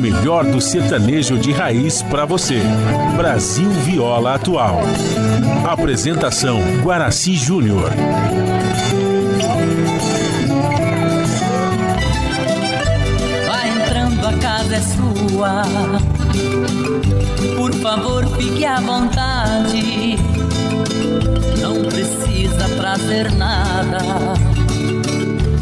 Melhor do sertanejo de raiz para você. Brasil Viola Atual. Apresentação Guaraci Júnior. Vai entrando, a casa é sua. Por favor, fique à vontade. Não precisa trazer nada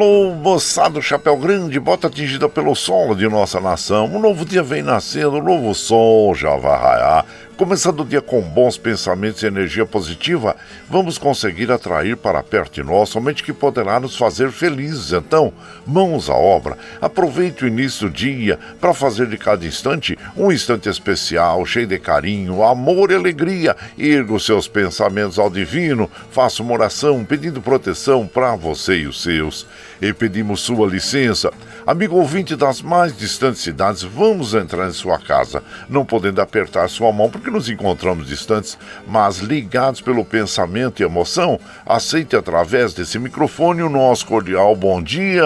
Alô, moçado, chapéu grande, bota atingida pelo sol de nossa nação. Um novo dia vem nascendo, um novo sol já vai. Começando o dia com bons pensamentos e energia positiva, vamos conseguir atrair para perto de nós somente que poderá nos fazer felizes. Então, mãos à obra. Aproveite o início do dia para fazer de cada instante um instante especial, cheio de carinho, amor e alegria. Erga os seus pensamentos ao divino, faça uma oração pedindo proteção para você e os seus. E pedimos sua licença. Amigo ouvinte das mais distantes cidades, vamos entrar em sua casa, não podendo apertar sua mão porque nos encontramos distantes, mas ligados pelo pensamento e emoção, aceite através desse microfone o nosso cordial bom dia.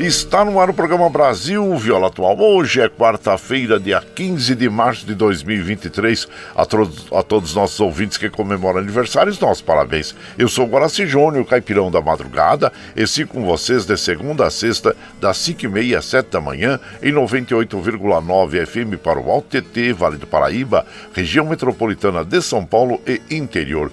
Está no ar o programa Brasil Viola Atual. Hoje é quarta-feira, dia 15 de março de 2023. A, todos, a todos os nossos ouvintes que comemoram aniversários, nossos parabéns. Eu sou Guaraci Júnior, caipirão da madrugada, e sigo com vocês de segunda a sexta, das 5h30 às 7 da manhã, em 98,9 FM para o Alto TT, Vale do Paraíba, região metropolitana de São Paulo e interior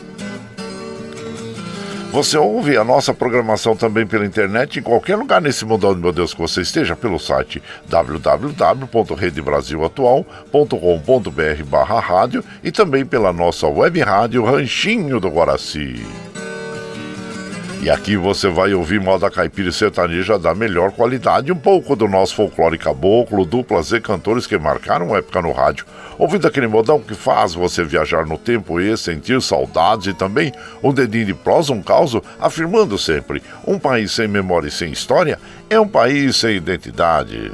Você ouve a nossa programação também pela internet em qualquer lugar nesse mundo, meu Deus, que você esteja, pelo site www.redebrasilatual.com.br barra rádio e também pela nossa web rádio Ranchinho do Guaraci. E aqui você vai ouvir moda caipira e sertaneja da melhor qualidade, um pouco do nosso folclore caboclo, duplas e cantores que marcaram época no rádio. Ouvindo aquele modão que faz você viajar no tempo e sentir saudades e também um dedinho de prosa, um caos, afirmando sempre: um país sem memória e sem história é um país sem identidade.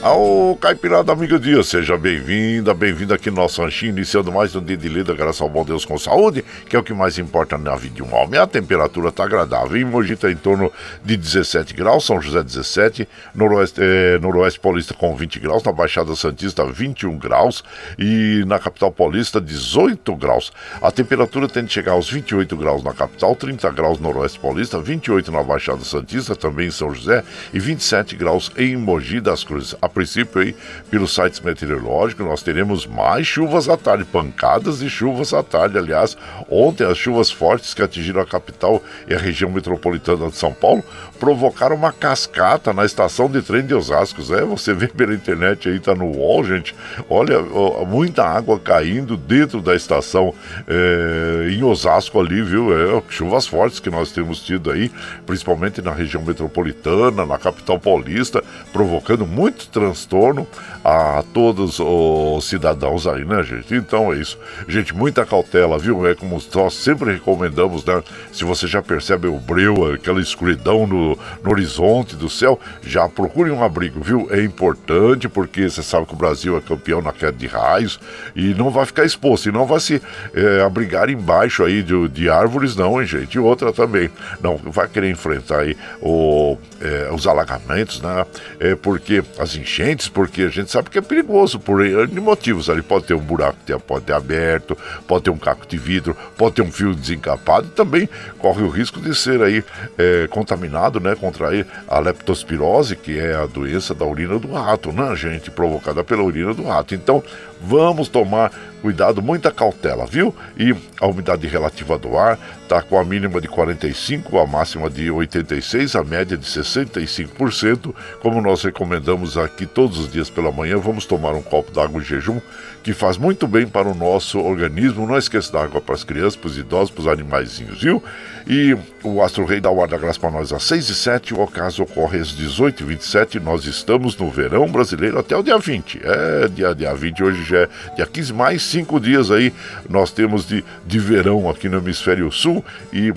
Ao Caipirada Amiga Dia, seja bem-vinda, bem-vindo aqui no nosso ranchinho, iniciando mais um dia de lida, graças ao bom Deus com saúde, que é o que mais importa na vida de um homem. A temperatura está agradável. Em Mogi está em torno de 17 graus, São José 17, Noroeste, eh, Noroeste Paulista com 20 graus, na Baixada Santista 21 graus e na capital paulista 18 graus. A temperatura tende a chegar aos 28 graus na capital, 30 graus no Noroeste Paulista, 28 na Baixada Santista, também em São José, e 27 graus em Mogi das Cruzes. A princípio, aí, pelos sites meteorológicos, nós teremos mais chuvas à tarde, pancadas de chuvas à tarde. Aliás, ontem as chuvas fortes que atingiram a capital e a região metropolitana de São Paulo provocaram uma cascata na estação de trem de Osasco. É, você vê pela internet aí, tá no wall, gente. Olha, muita água caindo dentro da estação é, em Osasco ali, viu? É, chuvas fortes que nós temos tido aí, principalmente na região metropolitana, na capital paulista, provocando muito transtorno a todos os cidadãos aí, né, gente? Então é isso. Gente, muita cautela, viu? É como nós sempre recomendamos, né? Se você já percebe o breu, aquela escuridão no, no horizonte do céu, já procure um abrigo, viu? É importante porque você sabe que o Brasil é campeão na queda de raios e não vai ficar exposto e não vai se é, abrigar embaixo aí de, de árvores, não, hein, gente? E outra também, não vai querer enfrentar aí o, é, os alagamentos, né? É porque as enchentes, porque a gente sabe que é perigoso por motivos. Ali pode ter um buraco que pode ter aberto, pode ter um caco de vidro, pode ter um fio desencapado e também corre o risco de ser aí é, contaminado, né? Contrair a leptospirose, que é a doença da urina do rato, né, gente? Provocada pela urina do rato. Então, vamos tomar cuidado, muita cautela, viu? E a umidade relativa do ar está com a mínima de 45, a máxima de 86, a média de 65%. Como nós recomendamos aqui todos os dias pela manhã, vamos tomar um copo d'água em jejum, que faz muito bem para o nosso organismo. Não esqueça da água para as crianças, para os idosos, para os animaizinhos, viu? E o Astro Rei da graça para nós às 6 e 7 o ocaso ocorre às 18 e 27 Nós estamos no verão brasileiro até o dia 20. É, dia, dia 20, hoje já é dia 15, mais cinco dias aí nós temos de, de verão aqui no hemisfério sul e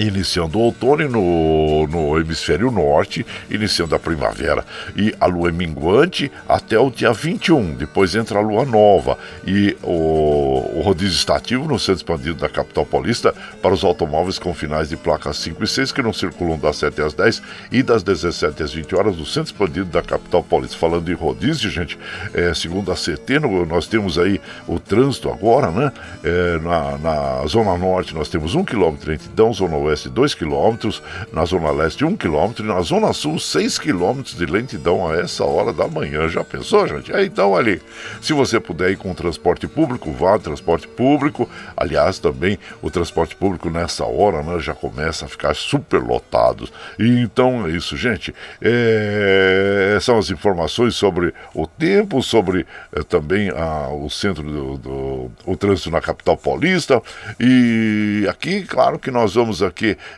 iniciando o outono no, no hemisfério norte, iniciando a primavera. E a lua é minguante até o dia 21, depois entra a lua nova. E o, o rodízio está ativo no centro expandido da capital paulista para os automóveis com finais de placas 5 e 6 que não circulam das 7 às 10 e das 17 às 20 horas no centro expandido da capital paulista. Falando em rodízio, gente, é, segundo a CT, nós temos aí o trânsito agora, né? É, na, na zona norte nós temos 1 km lentidão, zona oeste 2 km, na zona leste 1 km e na zona sul 6 km de lentidão a essa hora da manhã. Já pensou, gente? É, então ali, se você puder ir com o transporte público, vá transporte público. Aliás, também o transporte público nessa hora né, já começa a ficar super lotado. E então é isso, gente. É, são as informações sobre o tempo, sobre é, também a, o centro do, do o trânsito na capital paulista. E aqui, claro que nós vamos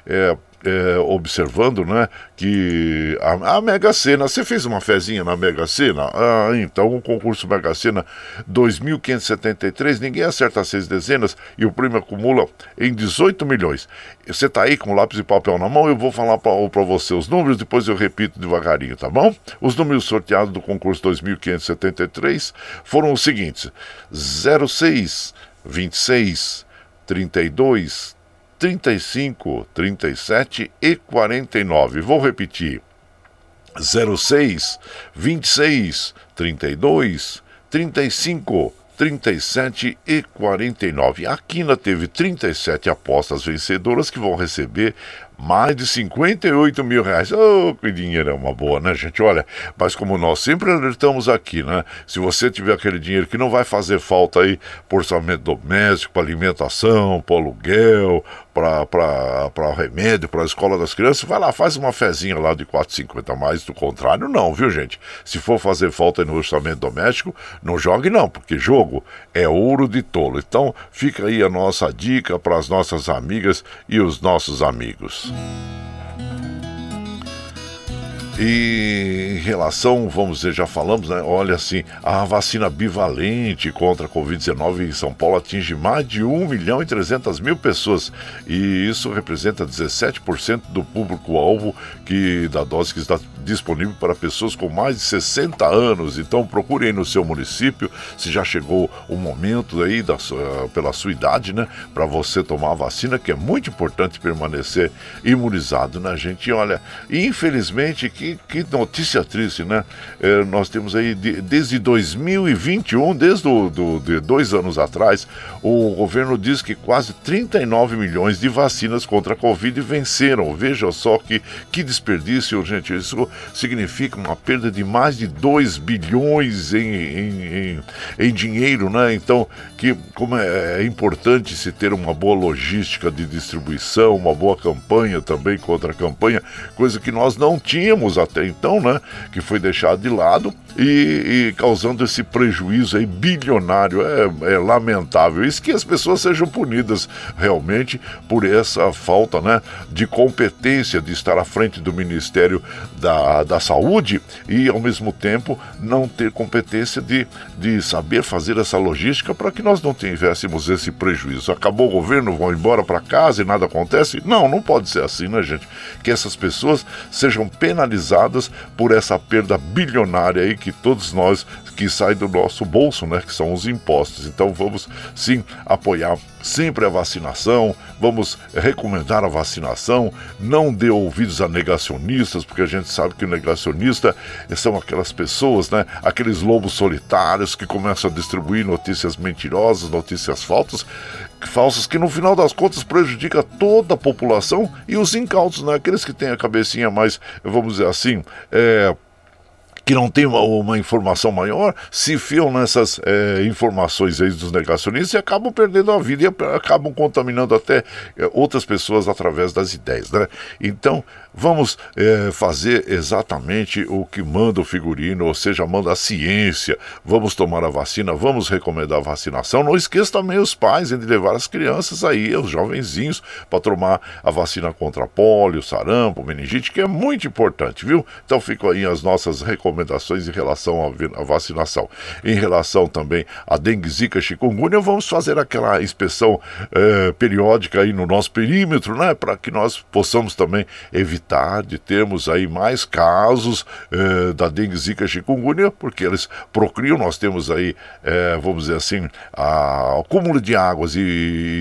é, é, observando, né, que a, a, Mega Sena, você fez uma fezinha na Mega Sena? Ah, então o concurso Mega Sena 2.573, ninguém acerta seis dezenas e o prêmio acumula em 18 milhões. Você tá aí com lápis e papel na mão, eu vou falar para você os números, depois eu repito devagarinho, tá bom? Os números sorteados do concurso 2.573 foram os seguintes: 06, 26, 32, 35, 37 e 49. Vou repetir. 06, 26, 32, 35, 37 e 49. A Quina teve 37 apostas vencedoras que vão receber mais de 58 mil reais. Oh, que dinheiro é uma boa, né, gente? Olha, mas como nós sempre alertamos aqui, né? Se você tiver aquele dinheiro que não vai fazer falta aí por orçamento doméstico, para alimentação, para aluguel, para remédio, para a escola das crianças, vai lá, faz uma fezinha lá de 4,50 mais. Do contrário, não, viu, gente? Se for fazer falta no orçamento doméstico, não jogue não, porque jogo é ouro de tolo. Então, fica aí a nossa dica para as nossas amigas e os nossos amigos. E em relação, vamos dizer, já falamos, né? Olha assim, a vacina bivalente contra a Covid-19 em São Paulo atinge mais de 1 milhão e 300 mil pessoas. E isso representa 17% do público-alvo que da dose que está disponível para pessoas com mais de 60 anos. Então procure aí no seu município se já chegou o momento aí da sua, pela sua idade, né? Para você tomar a vacina, que é muito importante permanecer imunizado, né, gente? E olha, infelizmente que que, que notícia triste, né? É, nós temos aí, de, desde 2021, desde do, do, de dois anos atrás, o governo diz que quase 39 milhões de vacinas contra a Covid venceram. Veja só que, que desperdício, gente. Isso significa uma perda de mais de 2 bilhões em, em, em, em dinheiro, né? Então, que como é, é importante se ter uma boa logística de distribuição, uma boa campanha também contra a campanha, coisa que nós não tínhamos até então, né? Que foi deixado de lado e, e causando esse prejuízo aí bilionário. É, é, lamentável. Isso que as pessoas sejam punidas realmente por essa falta né, de competência de estar à frente do Ministério da, da Saúde e, ao mesmo tempo, não ter competência de, de saber fazer essa logística para que nós não tivéssemos esse prejuízo. Acabou o governo, vão embora para casa e nada acontece? Não, não pode ser assim, né, gente? Que essas pessoas sejam penalizadas por essa perda bilionária aí que todos nós que sai do nosso bolso, né, que são os impostos. Então vamos sim apoiar sempre a vacinação, vamos recomendar a vacinação, não dê ouvidos a negacionistas, porque a gente sabe que o negacionista são aquelas pessoas, né, aqueles lobos solitários que começam a distribuir notícias mentirosas, notícias falsas, falsas que no final das contas prejudica toda a população e os incautos, né, aqueles que têm a cabecinha mais, vamos dizer assim, é, que não tem uma, uma informação maior, se fiam nessas é, informações aí dos negacionistas e acabam perdendo a vida e acabam contaminando até é, outras pessoas através das ideias, né? Então, Vamos é, fazer exatamente o que manda o figurino, ou seja, manda a ciência. Vamos tomar a vacina, vamos recomendar a vacinação. Não esqueça também os pais de levar as crianças aí, os jovenzinhos, para tomar a vacina contra pólio, sarampo, meningite, que é muito importante, viu? Então ficam aí as nossas recomendações em relação à vacinação. Em relação também à dengue, zika, chikungunya, vamos fazer aquela inspeção é, periódica aí no nosso perímetro, né? Para que nós possamos também evitar de termos aí mais casos eh, da dengue, zika, chikungunya, porque eles procriam, nós temos aí, eh, vamos dizer assim, a, o acúmulo de águas e,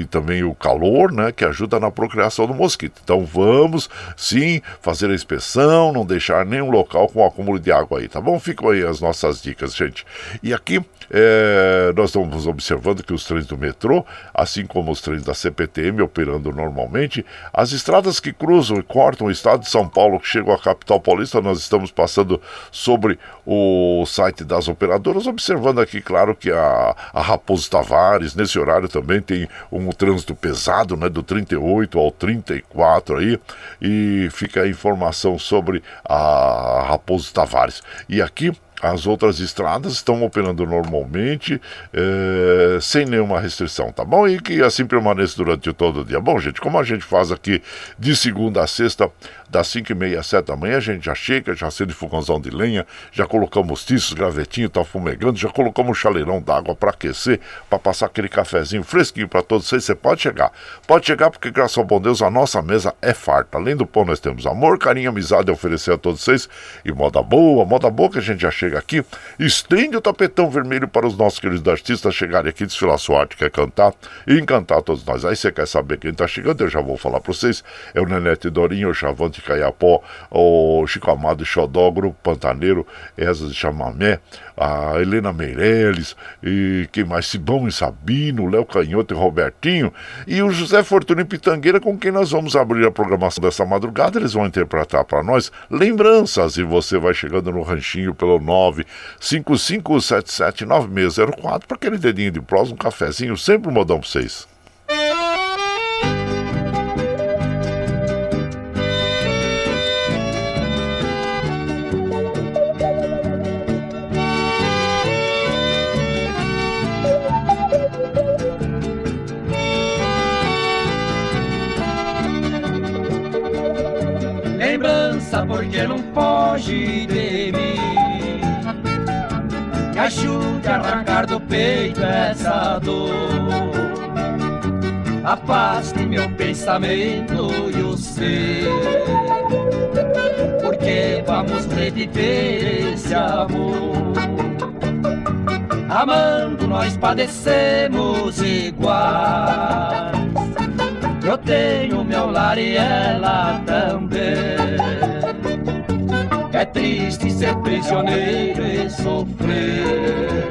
e, também o calor, né, que ajuda na procriação do mosquito. Então vamos, sim, fazer a inspeção, não deixar nenhum local com acúmulo de água aí, tá bom? Ficam aí as nossas dicas, gente. E aqui é, nós estamos observando que os trens do metrô, assim como os trens da CPTM operando normalmente, as estradas que cruzam e cortam o estado de São Paulo, que chegam à capital paulista, nós estamos passando sobre o site das operadoras, observando aqui, claro, que a, a Raposo Tavares, nesse horário também tem um trânsito pesado, né, do 38 ao 34 aí, e fica a informação sobre a Raposo Tavares. E aqui as outras estradas estão operando normalmente, é, sem nenhuma restrição, tá bom? E que assim permaneça durante todo o dia. Bom, gente, como a gente faz aqui de segunda a sexta, das 5 e meia às 7 da manhã, a gente já chega, já acende fogãozão de lenha, já colocamos tiços, gravetinho, tá fumegando, já colocamos um chaleirão d'água para aquecer, para passar aquele cafezinho fresquinho para todos vocês. Você pode chegar, pode chegar, porque graças ao bom Deus a nossa mesa é farta. Além do pão, nós temos amor, carinho, amizade a oferecer a todos vocês e moda boa, moda boa que a gente já chega aqui, estende o tapetão vermelho para os nossos queridos artistas chegarem aqui, desfilar sua arte, quer cantar e encantar todos nós. Aí você quer saber quem tá chegando, eu já vou falar para vocês. É o Nenete Dorinho, o Chavante Caiapó, o Chico Amado Xodó, Grupo Pantaneiro, Eza de Chamamé, a Helena Meirelles, e quem mais? Sibão e Sabino, Léo Canhoto e Robertinho, e o José Fortuna e Pitangueira, com quem nós vamos abrir a programação dessa madrugada. Eles vão interpretar para nós lembranças, e você vai chegando no ranchinho pelo 955779604 para aquele dedinho de prosa, um cafezinho, sempre um modão para vocês. Porque não foge de mim. Me ajude a arrancar do peito essa dor. Afaste meu pensamento e o seu. Porque vamos reviver esse amor. Amando nós padecemos iguais. Eu tenho meu lar e ela também. É triste ser prisioneiro e sofrer,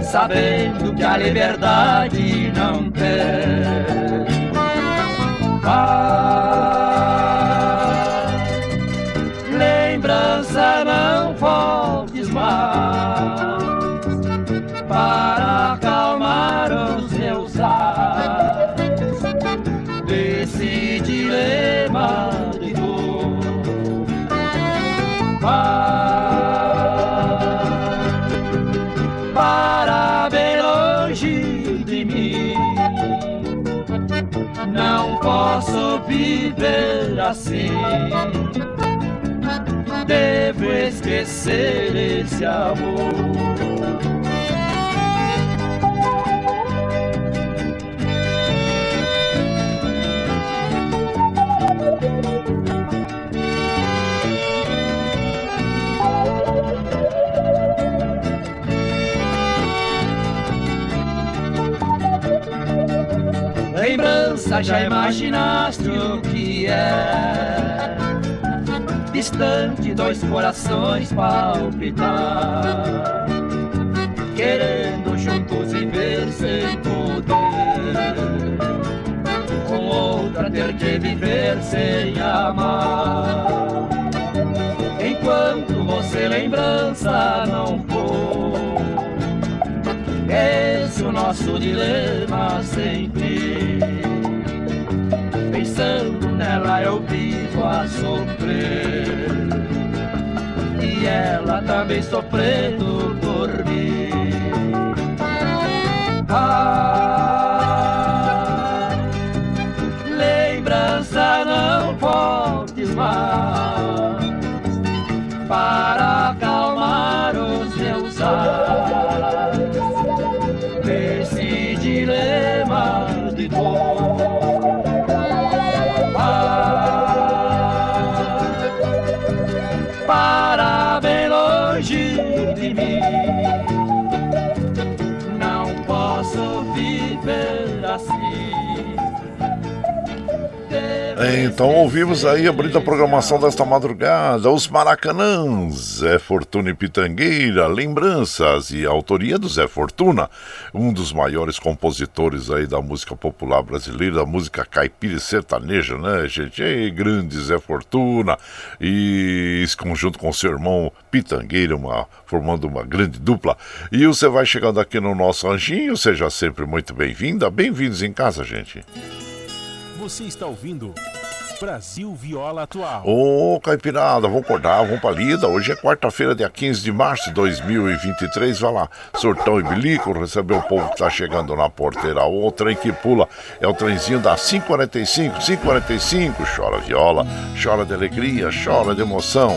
sabendo que a liberdade não tem. Ah, posso viver assim. Devo esquecer esse amor. Lembrança já imaginaste o que é. Distante dois corações palpitar Querendo juntos viver sem poder. Com outra ter que viver sem amar. Enquanto você lembrança não for Esse é o nosso dilema sempre Pensando nela eu vivo a sofrer. E ela também sofrendo por mim. Ah, Lembrança não pode mais Para Então ouvimos aí, abrindo a programação desta madrugada, os Maracanãs, Zé Fortuna e Pitangueira, lembranças e autoria do Zé Fortuna, um dos maiores compositores aí da música popular brasileira, da música caipira e sertaneja, né, gente? E grande Zé Fortuna, e esse conjunto com seu irmão Pitangueira, uma, formando uma grande dupla. E você vai chegando aqui no nosso anjinho, seja sempre muito bem-vinda, bem-vindos em casa, gente. Você está ouvindo Brasil Viola Atual. Ô, Caipirada, vamos acordar, vamos pra lida. Hoje é quarta-feira, dia 15 de março de 2023. Vai lá, Sortão e Bilico, receber o povo que tá chegando na porteira. O trem que pula é o trenzinho da 545, 545. Chora viola, chora de alegria, chora de emoção.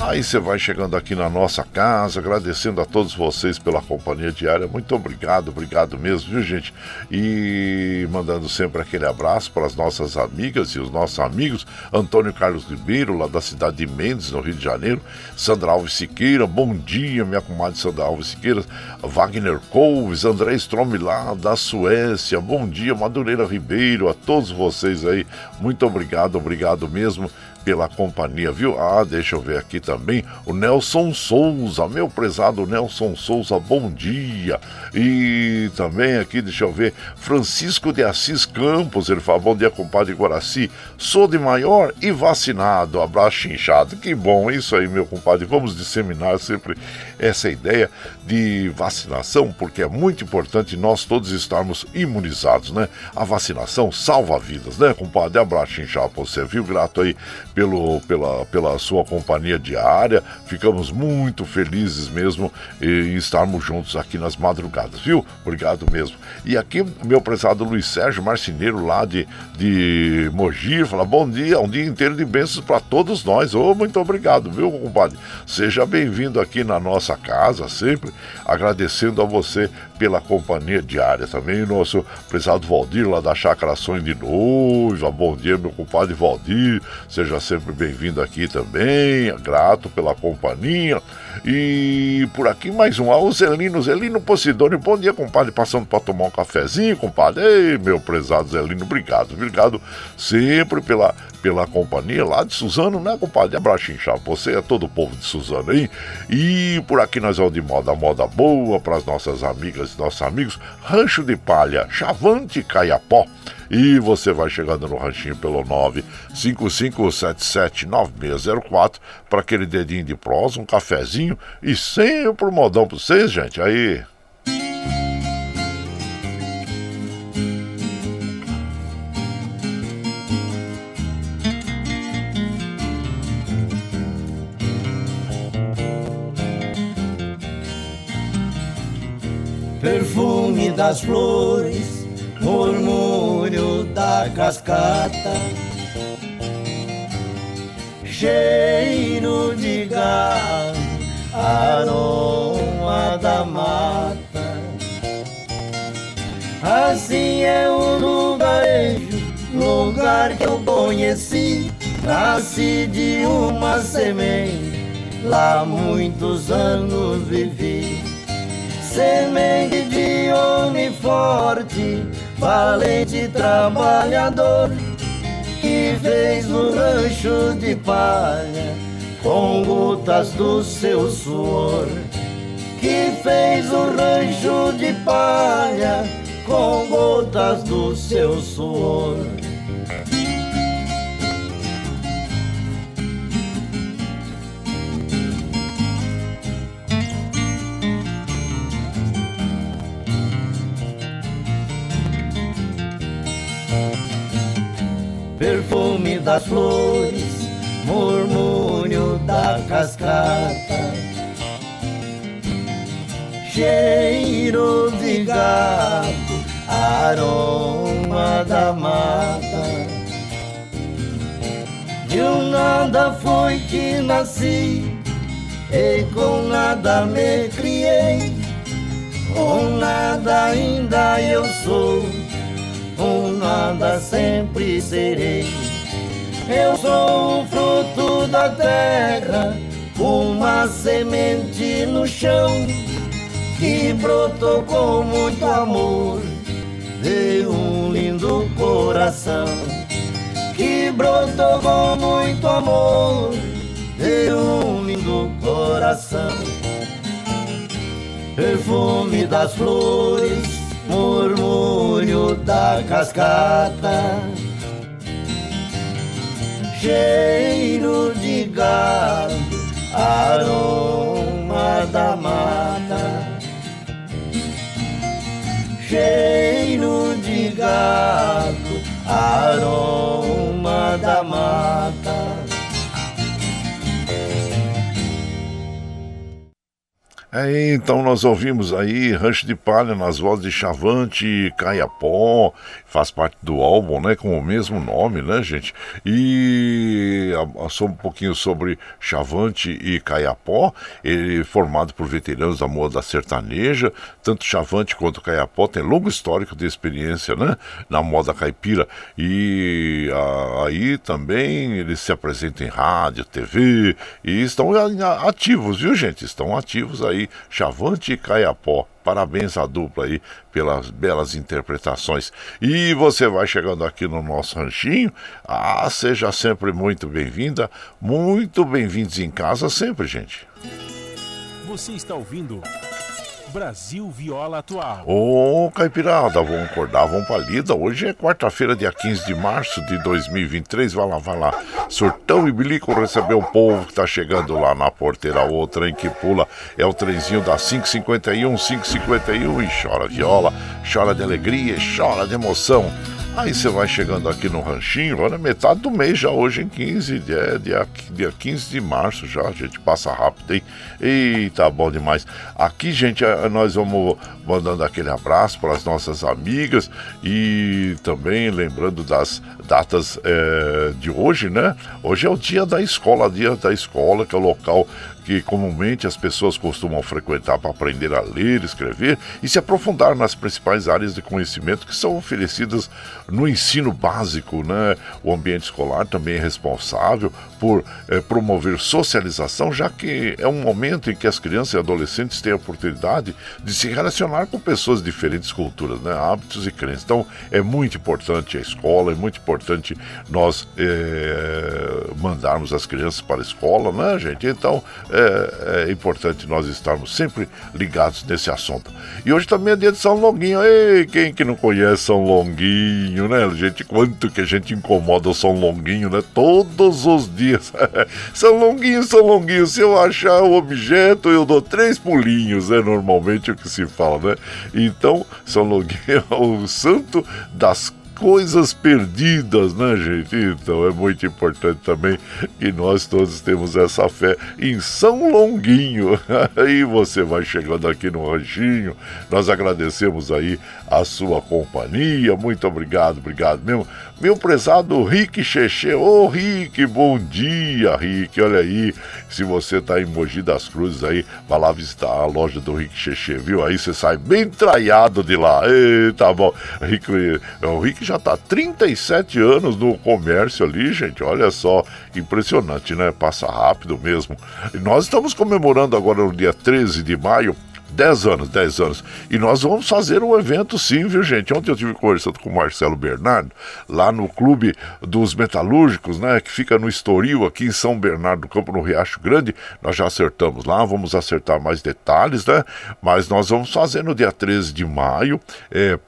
Aí você vai chegando aqui na nossa casa, agradecendo a todos vocês pela companhia diária. Muito obrigado, obrigado mesmo, viu, gente? E mandando sempre aquele abraço para as nossas amigas e os nossos amigos. Antônio Carlos Ribeiro, lá da cidade de Mendes, no Rio de Janeiro. Sandra Alves Siqueira, bom dia, minha comadre Sandra Alves Siqueira. Wagner Couves, André Strom lá da Suécia, bom dia, Madureira Ribeiro, a todos vocês aí. Muito obrigado, obrigado mesmo pela companhia, viu? Ah, deixa eu ver aqui também o Nelson Souza, meu prezado Nelson Souza, bom dia. E também aqui, deixa eu ver, Francisco de Assis Campos, ele fala, bom dia, compadre Guaraci, sou de maior e vacinado, abraço inchado, que bom, isso aí, meu compadre, vamos disseminar sempre essa ideia de vacinação, porque é muito importante nós todos estarmos imunizados, né? A vacinação salva vidas, né, compadre? Abraço inchado pra você, viu? Grato aí pelo, pela, pela sua companhia diária. Ficamos muito felizes mesmo em estarmos juntos aqui nas madrugadas, viu? Obrigado mesmo. E aqui, meu prezado Luiz Sérgio Marceneiro, lá de, de Mogi, fala: bom dia, um dia inteiro de bênçãos para todos nós. Oh, muito obrigado, viu, compadre? Seja bem-vindo aqui na nossa casa, sempre agradecendo a você pela companhia diária. Também nosso prezado Valdir, lá da Chácara Sonho de Noiva. Bom dia, meu compadre Valdir. Seja sempre bem-vindo aqui também. Grato pela companhia. E por aqui mais um. O Zelino, Zelino. Bom dia, compadre. Passando para tomar um cafezinho, compadre. Ei, meu prezado Zelino, obrigado. Obrigado sempre pela, pela companhia lá de Suzano, né, compadre? Abraço inchado você, é todo o povo de Suzano aí. E por aqui nós vamos de moda, moda boa para as nossas amigas e nossos amigos. Rancho de Palha, Chavante Caiapó. E você vai chegando no ranchinho pelo 955779604 para aquele dedinho de prosa, um cafezinho e sempre um modão para vocês, gente. Aí. Perfume das flores murmúrio da cascata, cheiro de gado, aroma da mata. Assim é o lugarejo, lugar que eu conheci, nasci de uma semente, lá muitos anos vivi. Semente de homem forte, valente trabalhador, que fez o rancho de palha com gotas do seu suor. Que fez o rancho de palha com gotas do seu suor. Das flores, murmúrio da cascata, cheiro de gato, aroma da mata. De um nada foi que nasci, e com nada me criei, com nada ainda eu sou com nada sempre serei. Eu sou o fruto da terra, uma semente no chão que brotou com muito amor de um lindo coração. Que brotou com muito amor de um lindo coração. Perfume das flores murmúrio da cascata, cheiro de gado, aroma da mata, cheiro de gado, aroma da mata. É, então nós ouvimos aí Rancho de Palha nas vozes de Chavante Caiapó, faz parte do álbum, né, com o mesmo nome, né, gente? E só um pouquinho sobre Chavante e Caiapó, ele formado por veteranos da moda sertaneja, tanto Chavante quanto Caiapó tem longo histórico de experiência, né, na moda caipira. E a, aí também eles se apresentam em rádio, TV e estão ativos, viu, gente? Estão ativos aí, Chavante e Caiapó. Parabéns à dupla aí pelas belas interpretações. E você vai chegando aqui no nosso ranchinho. Ah, seja sempre muito bem-vinda, muito bem-vindos em casa sempre, gente. Você está ouvindo Brasil Viola Atual. Ô, Caipirada, vamos acordar, vamos pra lida. Hoje é quarta-feira, dia 15 de março de 2023. Vai lá, vai lá. Surtão e Bilico recebeu o povo que tá chegando lá na porteira. O trem que pula é o trenzinho da 551, 551 e chora viola, chora de alegria, chora de emoção. Aí você vai chegando aqui no ranchinho, olha, metade do mês já hoje em 15, é, dia, dia 15 de março já, a gente passa rápido, hein? Eita, bom demais. Aqui, gente, é, nós vamos mandando aquele abraço para as nossas amigas e também lembrando das datas é, de hoje, né? Hoje é o dia da escola, dia da escola, que é o local que comumente as pessoas costumam frequentar para aprender a ler, escrever e se aprofundar nas principais áreas de conhecimento que são oferecidas no ensino básico. Né? O ambiente escolar também é responsável por eh, promover socialização, já que é um momento em que as crianças e adolescentes têm a oportunidade de se relacionar com pessoas de diferentes culturas, né? hábitos e crenças. Então é muito importante a escola, é muito importante nós eh, mandarmos as crianças para a escola, né, gente? Então é, é, importante nós estarmos sempre ligados nesse assunto. E hoje também é dia de São Longuinho. Ei, quem que não conhece São Longuinho, né, gente? Quanto que a gente incomoda o São Longuinho, né? Todos os dias. São Longuinho, São Longuinho, se eu achar o objeto, eu dou três pulinhos, é normalmente o que se fala, né? Então, São Longuinho é o santo das coisas perdidas, né, gente? Então é muito importante também que nós todos temos essa fé em São Longuinho. Aí você vai chegando aqui no Ranchinho. Nós agradecemos aí a sua companhia. Muito obrigado, obrigado mesmo. Meu prezado Rick Cheche, ô oh, Rick, bom dia, Rick. Olha aí, se você tá em Mogi das Cruzes aí, vai lá visitar a loja do Rick Cheche, viu? Aí você sai bem traiado de lá. Ei, tá bom. Rick, o Rick já tá 37 anos no comércio ali, gente. Olha só, impressionante, né? Passa rápido mesmo. E nós estamos comemorando agora no dia 13 de maio 10 anos, 10 anos. E nós vamos fazer um evento sim, viu, gente? Ontem eu tive conversando com o Marcelo Bernardo, lá no Clube dos Metalúrgicos, né? Que fica no Estoril, aqui em São Bernardo do Campo, no Riacho Grande. Nós já acertamos lá, vamos acertar mais detalhes, né? Mas nós vamos fazer no dia 13 de maio. É,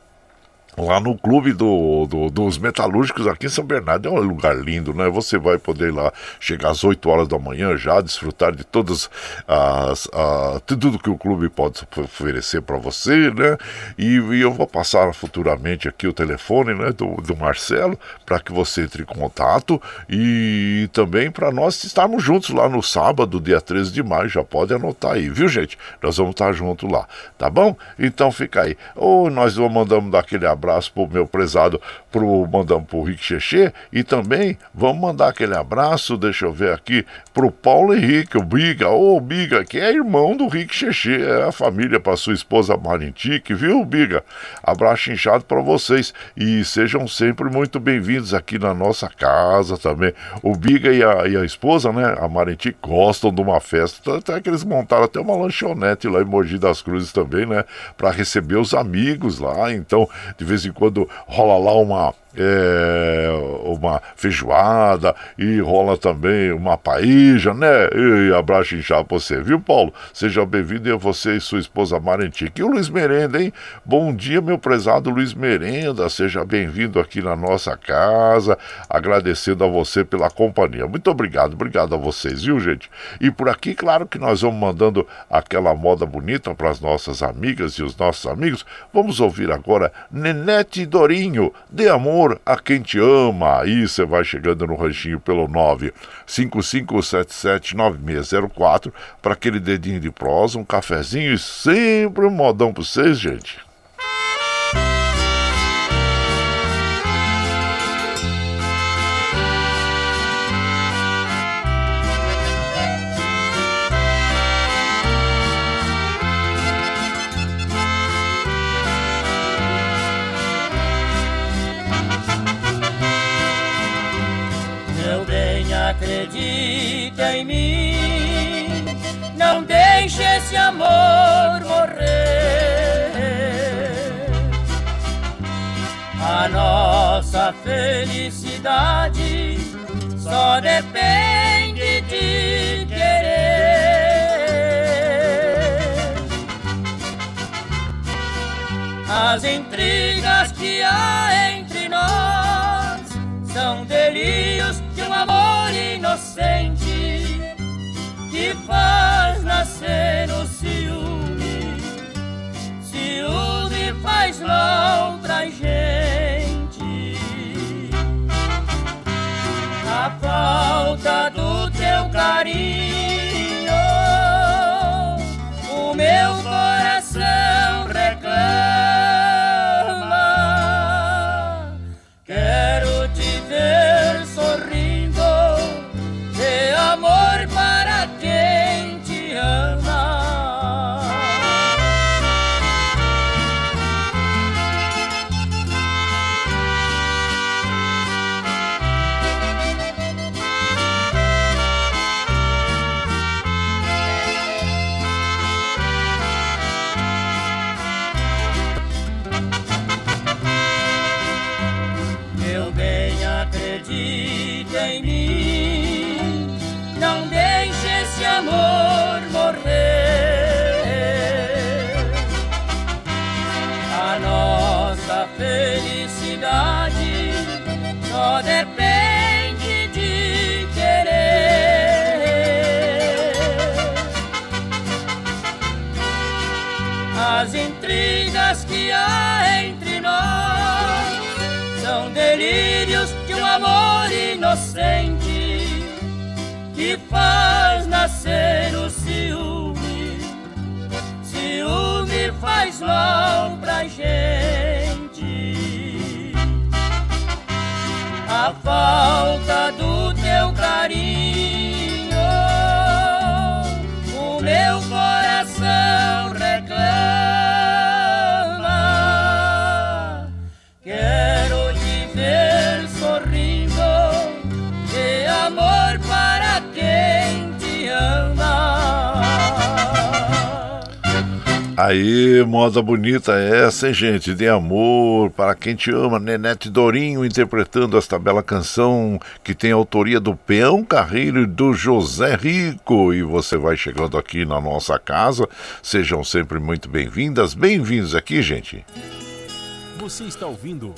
lá no clube do, do, dos metalúrgicos aqui em São Bernardo. É um lugar lindo, né? Você vai poder ir lá chegar às 8 horas da manhã já, desfrutar de todas as. A, tudo que o clube pode oferecer para você, né? E, e, eu vou passar futuramente aqui o telefone né, do, do Marcelo para que você entre em contato e também para nós estarmos juntos lá no sábado, dia 13 de maio. Já pode anotar aí, viu, gente? Nós vamos estar juntos lá, tá bom? Então fica aí. Ou nós vamos mandando daquele abraço abraço pro meu prezado, pro mandamos pro Rick Cheche e também vamos mandar aquele abraço, deixa eu ver aqui, pro Paulo Henrique, o Biga, ô oh, Biga, que é irmão do Rick Cheche, é a família para sua esposa Marintique, viu, Biga? Abraço inchado para vocês e sejam sempre muito bem-vindos aqui na nossa casa também. O Biga e a, e a esposa, né, a Marintique, gostam de uma festa, até que eles montaram até uma lanchonete lá em Mogi das Cruzes também, né, para receber os amigos lá, então de vez em quando rola lá uma é, uma feijoada e rola também uma paija, né? E abraço inchado pra você, viu, Paulo? Seja bem-vindo e a você e sua esposa Marentique. E o Luiz Merenda, hein? Bom dia, meu prezado Luiz Merenda. Seja bem-vindo aqui na nossa casa. Agradecendo a você pela companhia. Muito obrigado, obrigado a vocês, viu, gente? E por aqui, claro que nós vamos mandando aquela moda bonita para as nossas amigas e os nossos amigos. Vamos ouvir agora Nenete Dorinho, de amor a quem te ama. Aí você vai chegando no ranchinho pelo 955779604 para aquele dedinho de prosa, um cafezinho e sempre um modão para vocês, gente. Amor morrer. A nossa felicidade só depende de querer. As intrigas que há entre nós são delírios de um amor inocente que faz nascer Faz outra gente. A falta do teu carinho, faz mal pra gente. A falta do teu carinho, Aí, moda bonita essa, hein, gente? De amor para quem te ama. Nenete Dorinho interpretando esta bela canção que tem autoria do Peão Carreiro e do José Rico. E você vai chegando aqui na nossa casa. Sejam sempre muito bem-vindas, bem-vindos aqui, gente. Você está ouvindo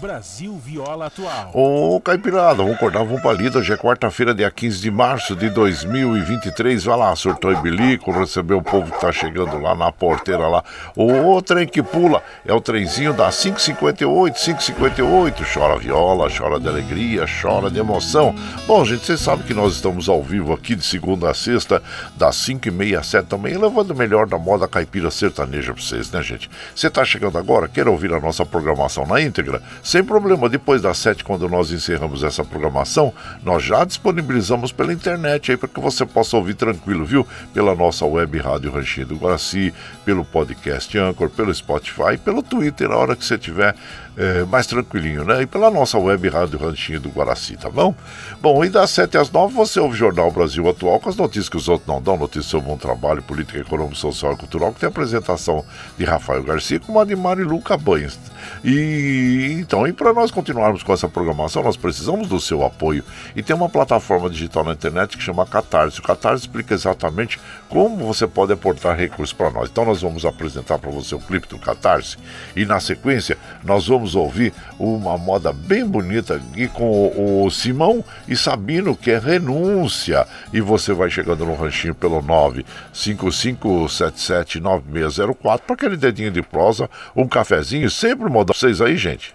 Brasil Viola Atual. Ô, Caipirada, vamos acordar, vamos pra lida. Hoje é quarta-feira, dia 15 de março de 2023. Vai lá, surtou e bilico, recebeu o povo que tá chegando lá na porteira lá. O trem que pula é o trenzinho da 558, 558. Chora viola, chora de alegria, chora de emoção. Bom, gente, vocês sabem que nós estamos ao vivo aqui de segunda a sexta, das 5 e meia às 7 da manhã, levando o melhor da moda caipira sertaneja pra vocês, né, gente? Você tá chegando agora, quer ouvir a nossa programação na íntegra? Sem problema, depois das 7, quando nós encerramos essa programação, nós já disponibilizamos pela internet aí para que você possa ouvir tranquilo, viu? Pela nossa web Rádio Ranchinho do Guaraci, pelo podcast Anchor, pelo Spotify, pelo Twitter, na hora que você tiver é, mais tranquilinho, né? E pela nossa web Rádio Ranchinho do Guaraci, tá bom? Bom, e das 7 às 9 você ouve o Jornal Brasil Atual com as notícias que os outros não dão, notícias sobre bom trabalho, política, econômica, social e cultural, que tem a apresentação de Rafael Garcia com a de Marilu Cabanhas. E então, e para nós continuarmos com essa programação, nós precisamos do seu apoio. E tem uma plataforma digital na internet que chama Catarse. O Catarse explica exatamente como você pode aportar recursos para nós. Então, nós vamos apresentar para você o clipe do Catarse. E na sequência, nós vamos ouvir uma moda bem bonita aqui com o Simão e Sabino, que é Renúncia. E você vai chegando no ranchinho pelo 955779604 para aquele dedinho de prosa, um cafezinho, sempre moda vocês aí, gente.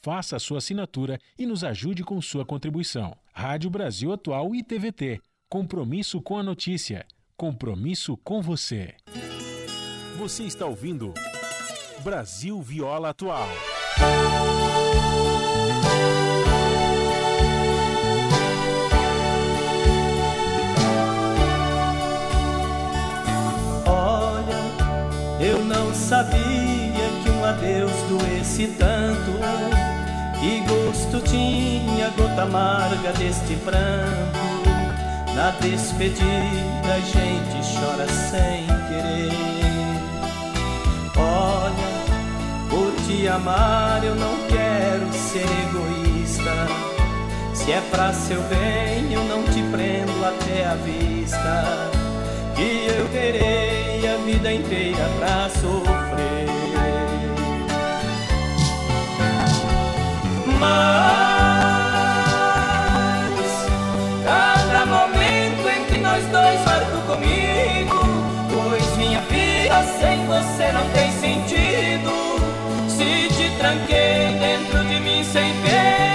Faça a sua assinatura e nos ajude com sua contribuição. Rádio Brasil Atual e TVT. Compromisso com a notícia. Compromisso com você. Você está ouvindo Brasil Viola Atual. Olha, eu não sabia que um adeus doesse tanto. Que gosto tinha gota amarga deste pranto. Na despedida a gente chora sem querer. Olha, por te amar eu não quero ser egoísta. Se é pra seu bem, eu não te prendo até a vista. Que eu terei a vida inteira pra sofrer. Mas cada momento em que nós dois marco comigo, pois minha vida sem você não tem sentido. Se te tranquei dentro de mim sem perceber,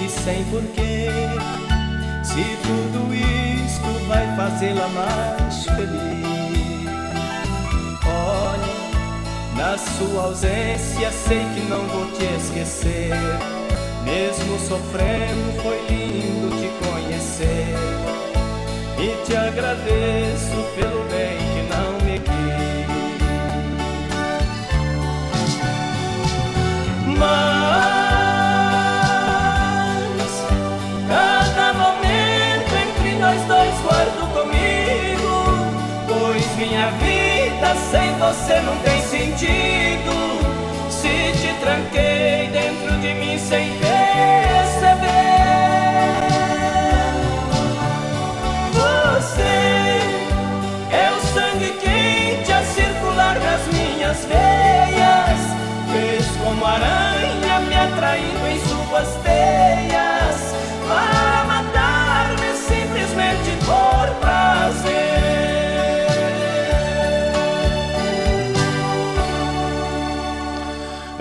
atitude sem porquê. Se tudo isto vai fazê-la mais feliz. Olha, Na sua ausência sei que não vou te esquecer. Mesmo sofrendo, foi lindo te conhecer. E te agradeço pelo bem que não me quis. Mas sem você não tem sentido. Se te tranquei dentro de mim sem perceber, você é o sangue quente a circular nas minhas veias. Fez como aranha me atraindo em suas teias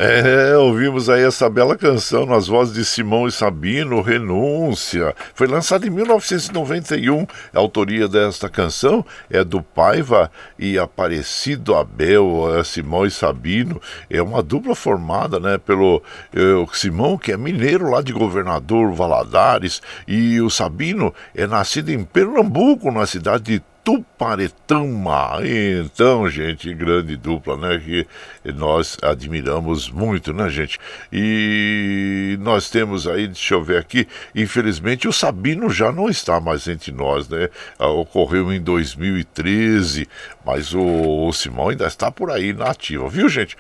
É, ouvimos aí essa bela canção nas vozes de Simão e Sabino, Renúncia. Foi lançada em 1991. A autoria desta canção é do Paiva e Aparecido Abel, é, Simão e Sabino. É uma dupla formada né, pelo é, Simão, que é mineiro lá de Governador Valadares, e o Sabino é nascido em Pernambuco, na cidade de Tuparetama. Então, gente, grande dupla, né? Que nós admiramos muito, né, gente? E nós temos aí, deixa eu ver aqui, infelizmente o Sabino já não está mais entre nós, né? Ah, Ocorreu em 2013, mas o, Simão ainda está por aí na ativa, viu, gente?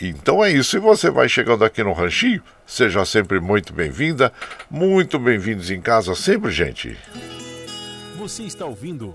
Então é isso. E você vai chegando aqui no Ranchinho, seja sempre muito bem-vinda, muito bem-vindos em casa sempre, gente. Você está ouvindo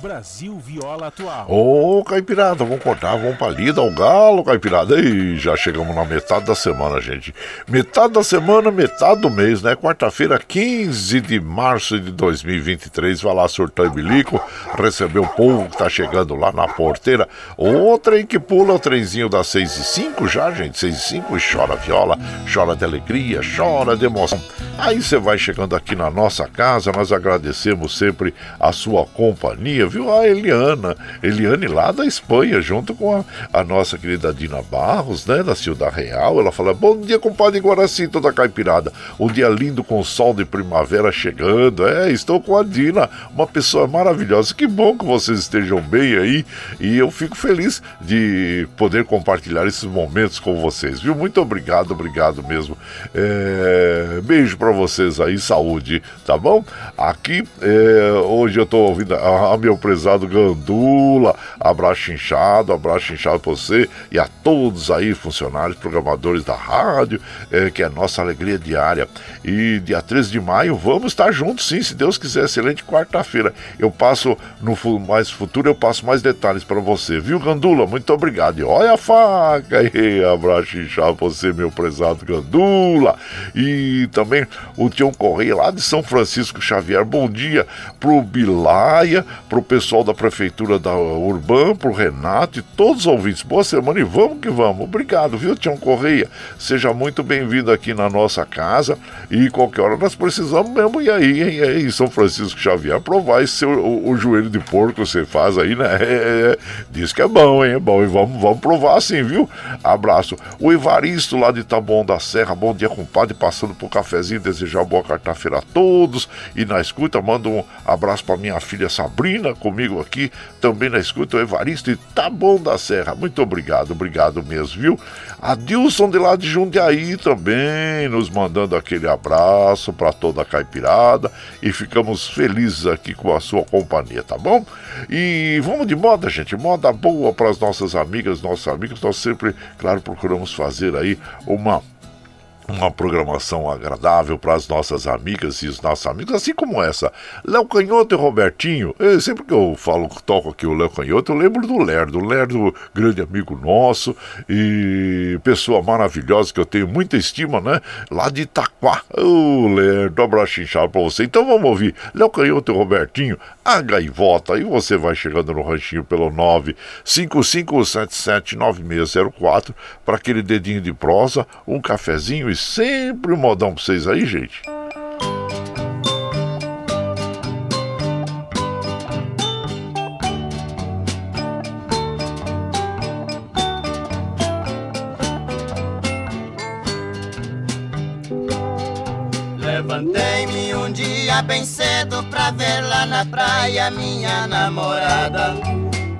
Brasil Viola Atual. Ô, Caipirada, vamos cortar, vamos pra lida ao galo, Caipirada. E já chegamos na metade da semana, gente. Metade da semana, metade do mês, né? Quarta-feira, 15 de março de 2023. Vai lá, surtão e bilico, receber o povo que tá chegando lá na porteira. O trem que pula, o trenzinho das 6 e 5 já, gente. 6 e 5 e chora viola, chora de alegria, chora de emoção. Aí você vai chegando aqui na nossa casa, nós agradecemos sempre a sua companhia, viu? A Eliana, Eliane lá da Espanha, junto com a, a nossa querida Dina Barros, né, da Ciudad Real. Ela fala: Bom dia, compadre Guaraci, toda caipirada. Um dia lindo com sol de primavera chegando. É, estou com a Dina, uma pessoa maravilhosa. Que bom que vocês estejam bem aí e eu fico feliz de poder compartilhar esses momentos com vocês, viu? Muito obrigado, obrigado mesmo. É, beijo para vocês aí, saúde, tá bom? Aqui, é, hoje eu tô ouvindo a, a meu prezado Gandula, abraço inchado, abraço inchado pra você e a todos aí, funcionários, programadores da rádio, é, que é nossa alegria diária. E dia 13 de maio, vamos estar juntos sim, se Deus quiser, excelente quarta-feira. Eu passo no mais futuro, eu passo mais detalhes para você, viu, Gandula? Muito obrigado. E olha a faca aí, abraço inchado pra você, meu prezado Gandula. E também o Tião Correia lá de São Francisco Xavier. Bom dia pro Bilaia, pro pessoal da Prefeitura da Urbã, pro Renato e todos os ouvintes. Boa semana e vamos que vamos. Obrigado, viu, Tião Correia? Seja muito bem-vindo aqui na nossa casa e qualquer hora nós precisamos mesmo ir aí, hein, aí em São Francisco Xavier, provar esse seu, o, o joelho de porco que você faz aí, né? É, é, diz que é bom, hein? É bom. E vamos, vamos provar assim, viu? Abraço. O Evaristo lá de Taboão da Serra, bom dia, compadre, passando por cafezinho, desejar boa quarta-feira a todos. E na escuta, mando um abraço para minha filha Sabrina, comigo aqui, também na escuta, o Evaristo de Taboão da Serra. Muito obrigado, obrigado mesmo, viu? A Dilson de lá de Jundiaí também, nos mandando aquele abraço para toda a caipirada. E ficamos felizes aqui com a sua companhia, tá bom? E vamos de moda, gente, moda boa para as nossas amigas, nossos amigos. Nós sempre, claro, procuramos fazer aí uma uma programação agradável para as nossas amigas e os nossos amigos, assim como essa. Léo Canhoto e Robertinho. eh, sempre que eu falo, toco aqui o Léo Canhoto, eu lembro do Lerdo. O Lerdo, grande amigo nosso e pessoa maravilhosa que eu tenho muita estima, né? Lá de Itaquá. Ô, Lerdo, abraço inchado para você. Então vamos ouvir Léo Canhoto e Robertinho, a gaivota. E você vai chegando no ranchinho pelo 955779604 para aquele dedinho de prosa, um cafezinho e Sempre, sempre um modão pra vocês aí, gente. Levantei-me um dia bem cedo pra ver lá na praia minha namorada.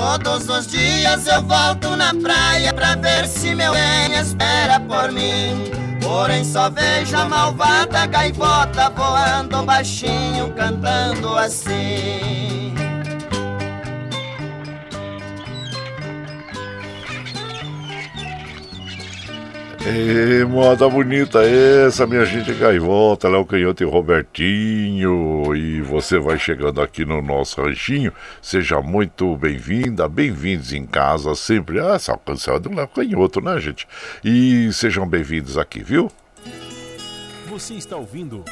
Todos os dias eu volto na praia pra ver se meu bem espera por mim. Porém só vejo a malvada gaivota voando baixinho, cantando assim. E moda bonita essa, minha gente gaivota, Léo Canhoto e Robertinho. E você vai chegando aqui no nosso ranchinho. Seja muito bem-vinda, bem-vindos em casa sempre. Ah, essa canção é do Léo Canhoto, né, gente? E sejam bem-vindos aqui, viu? Você está ouvindo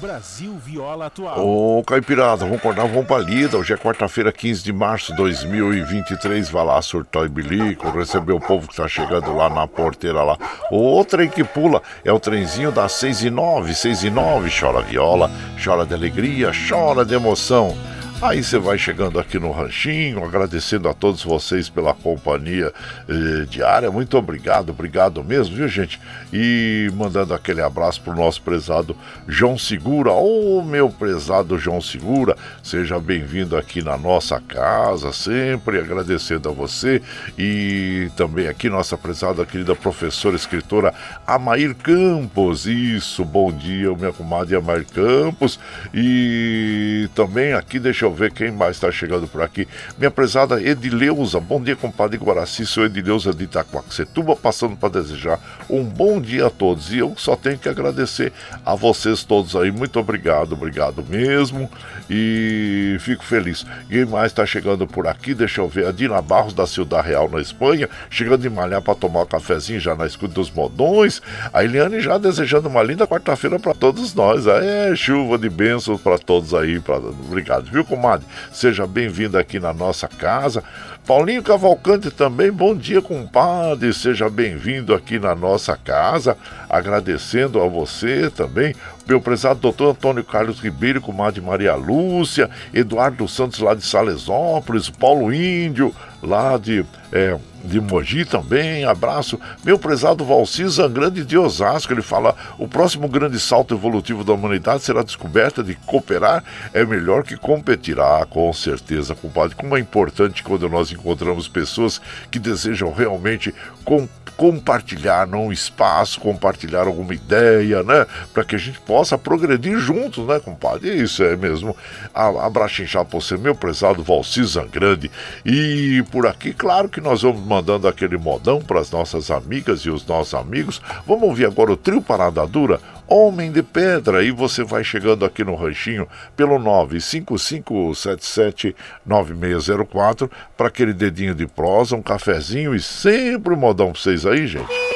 Brasil Viola Atual. Ô, Caipirada, vamos acordar, vamos pra lida. Hoje é quarta-feira, 15 de março de 2023. Vai lá surtar e bilico, receber o povo que tá chegando lá na porteira lá. O trem que pula é o trenzinho das 6 e 9, 6 e 9. Chora viola, chora de alegria, chora de emoção. Aí você vai chegando aqui no Ranchinho, agradecendo a todos vocês pela companhia eh, diária. Muito obrigado, obrigado mesmo, viu, gente? E mandando aquele abraço pro nosso prezado João Segura. Ô, oh, meu prezado João Segura, seja bem-vindo aqui na nossa casa, sempre agradecendo a você. E também aqui nossa prezada querida professora escritora Amair Campos. Isso, bom dia, minha comadre Amair Campos. E também aqui deixa eu ver quem mais está chegando por aqui. Minha prezada Edileuza, bom dia, compadre Guaraci, sou Edileuza de Itaquaquecetuba, passando para desejar um bom dia a todos. E eu só tenho que agradecer a vocês todos aí. Muito obrigado, obrigado mesmo. E fico feliz. Quem mais está chegando por aqui? Deixa eu ver. A Dina Barros, da Ciudad Real, na Espanha, chegando em Malhar para tomar um cafezinho já na escuta dos modões. A Eliane já desejando uma linda quarta-feira para todos nós. É, chuva de bênçãos para todos aí. Pra... Obrigado, viu? Comadre? Seja bem-vindo aqui na nossa casa. Paulinho Cavalcante também, bom dia, compadre. Seja bem-vindo aqui na nossa casa. Agradecendo a você também, meu prezado doutor Antônio Carlos Ribeiro, comadre Maria Lúcia, Eduardo Santos lá de Salesópolis, Paulo Índio, lá de. É, de Mogi também, abraço. Meu prezado Valci Zangrande de Osasco, ele fala: o próximo grande salto evolutivo da humanidade será a descoberta de cooperar é melhor que competir. Ah, com certeza, compadre. Como é importante quando nós encontramos pessoas que desejam realmente com, compartilhar num espaço, compartilhar alguma ideia, né? Para que a gente possa progredir juntos, né, compadre? Isso é mesmo. Abraço inchado por você, meu prezado Valci Zangrande. E por aqui, claro que nós vamos mandando aquele modão para as nossas amigas e os nossos amigos. Vamos ouvir agora o trio Parada Dura, Homem de Pedra. E você vai chegando aqui no ranchinho pelo 955779604 para aquele dedinho de prosa, um cafezinho e sempre um modão para vocês aí, gente.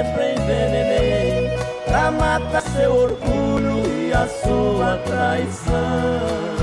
sempre envenenei Pra matar seu orgulho e a sua traição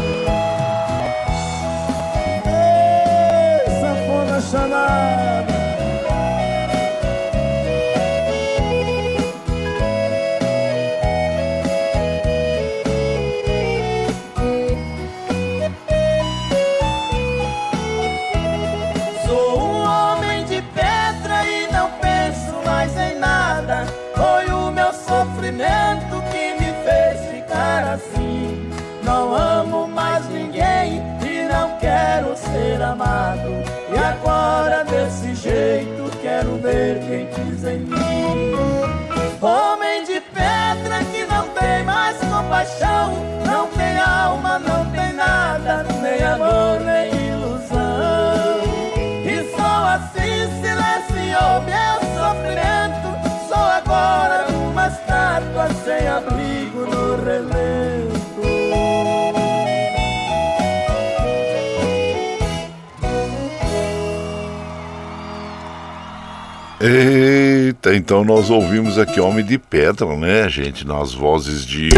Eita, então nós ouvimos aqui Homem de Pedra, né, gente? Nas vozes de.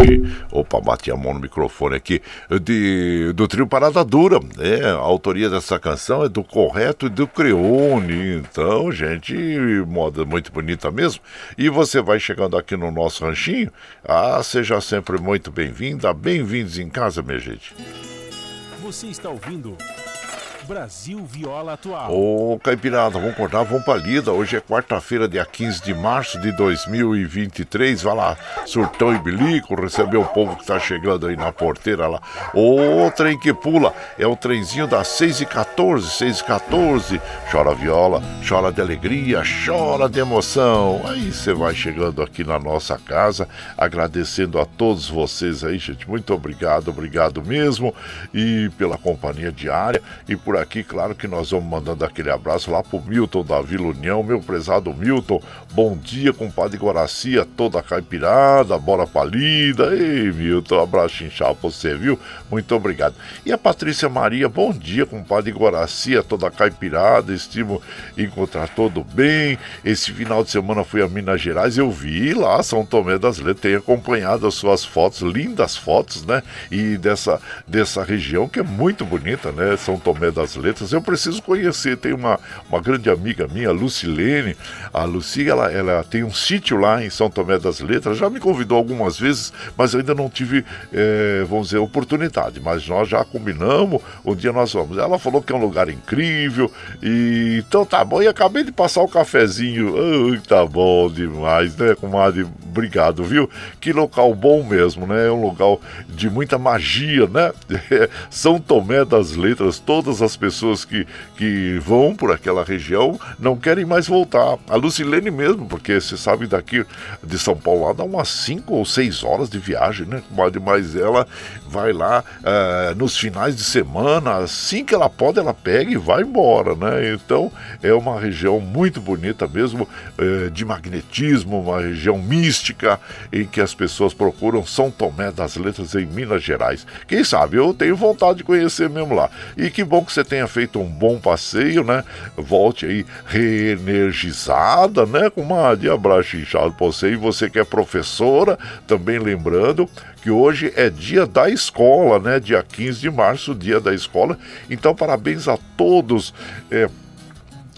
Opa, bati a mão no microfone aqui. De, do trio Parada Dura. É, a autoria dessa canção é do Correto e do Creone. Então, gente, moda muito bonita mesmo. E você vai chegando aqui no nosso ranchinho. Ah, seja sempre muito bem-vinda. Bem-vindos em casa, minha gente. Você está ouvindo. Brasil Viola Atual. Ô, Caipirada, vamos cortar, vamos pra lida. Hoje é quarta-feira, dia 15 de março de 2023. Vai lá, surtão e bilico, receber o povo que tá chegando aí na porteira lá. Ô, trem que pula, é o trenzinho das 6 e 14 6 e 14 Chora viola, chora de alegria, chora de emoção. Aí você vai chegando aqui na nossa casa, agradecendo a todos vocês aí, gente. Muito obrigado, obrigado mesmo. E pela companhia diária e por aqui, claro que nós vamos mandando aquele abraço lá pro Milton da Vila União, meu prezado Milton. Bom dia, compadre Guaracia, toda caipirada, bora palida. Ei, Milton, abraço inchado pra você, viu? Muito obrigado. E a Patrícia Maria, bom dia, compadre Guaracia, toda caipirada, estimo encontrar todo bem. Esse final de semana fui a Minas Gerais, eu vi lá São Tomé das Letras, tenho acompanhado as suas fotos, lindas fotos, né? E dessa, dessa região que é muito bonita, né? São Tomé das das Letras. Eu preciso conhecer. Tem uma, uma grande amiga minha, Lucilene. A Luci, ela, ela tem um sítio lá em São Tomé das Letras. Já me convidou algumas vezes, mas ainda não tive, é, vamos dizer, oportunidade. Mas nós já combinamos. Um dia nós vamos. Ela falou que é um lugar incrível. E então tá bom. E acabei de passar o cafezinho. Ai, tá bom demais, né, comadre? Obrigado, viu? Que local bom mesmo, né? É um lugar de muita magia, né? São Tomé das Letras, todas as pessoas que, que vão por aquela região não querem mais voltar. A Lucilene mesmo, porque você sabe daqui de São Paulo lá dá umas 5 ou 6 horas de viagem, né? Mas ela vai lá uh, nos finais de semana, assim que ela pode, ela pega e vai embora, né? Então é uma região muito bonita mesmo, uh, de magnetismo, uma região mística em que as pessoas procuram São Tomé das Letras em Minas Gerais. Quem sabe eu tenho vontade de conhecer mesmo lá. E que bom que você tenha feito um bom passeio, né? Volte aí reenergizada, né? Com uma de abraço inchado pra você. E você que é professora, também lembrando que hoje é dia da escola, né? Dia 15 de março, dia da escola. Então, parabéns a todos. É,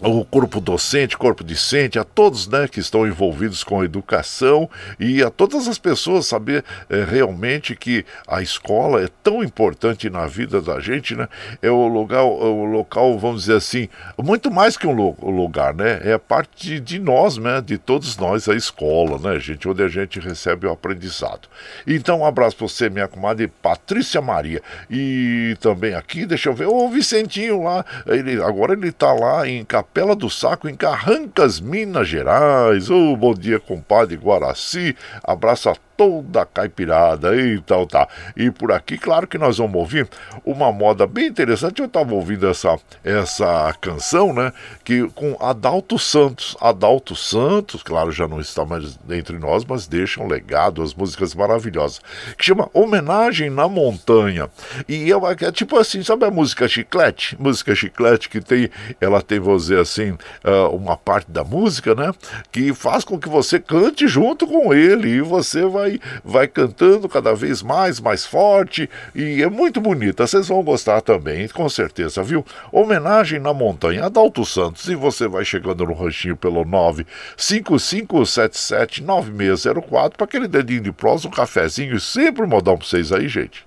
o corpo docente, corpo discente, a todos né, que estão envolvidos com a educação e a todas as pessoas saber é, realmente que a escola é tão importante na vida da gente, né? É o lugar, o local, vamos dizer assim, muito mais que um lugar, né? É parte de, nós, né? De todos nós, a escola, né, gente? Onde a gente recebe o aprendizado. Então, um abraço para você, minha comadre Patrícia Maria. E também aqui, deixa eu ver, o Vicentinho lá, ele, agora ele está lá em Cap Capela do Saco, em Carrancas, Minas Gerais. Oh, bom dia, compadre Guaraci. Abraço a toda caipirada. Então tá. E por aqui, claro que nós vamos ouvir uma moda bem interessante. Eu tava ouvindo essa, essa canção, né? Que com Adalto Santos. Adalto Santos, claro, já não está mais entre nós, mas deixa um legado, as músicas maravilhosas. Que chama Homenagem na Montanha. E é, é tipo assim, sabe a música chiclete? Música chiclete que tem, ela tem, vou dizer assim, ah, uma parte da música, né? Que faz com que você cante junto com ele e você vai, vai cantando cada vez mais, mais forte e é muito bonita. Vocês vão gostar também, com certeza, viu? Homenagem na montanha, Adalto Santos. E você vai chegando no ranchinho pelo 955779604 para aquele dedinho de prosa, um cafezinho e sempre modão para vocês aí, gente.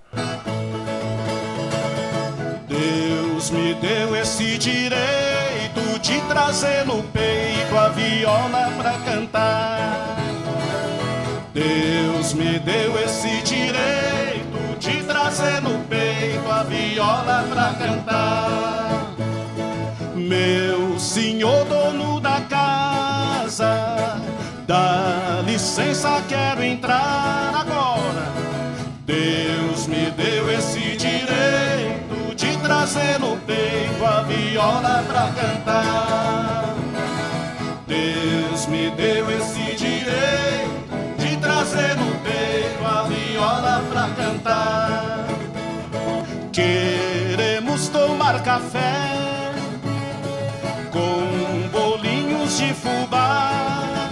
Deus me deu esse direito de trazer no peito a viola pra cantar. Pra cantar. Meu senhor dono da casa, dá licença, quero entrar agora. Deus me deu esse direito de trazer no peito a viola pra cantar. Deus me deu esse café com bolinhos de fubá.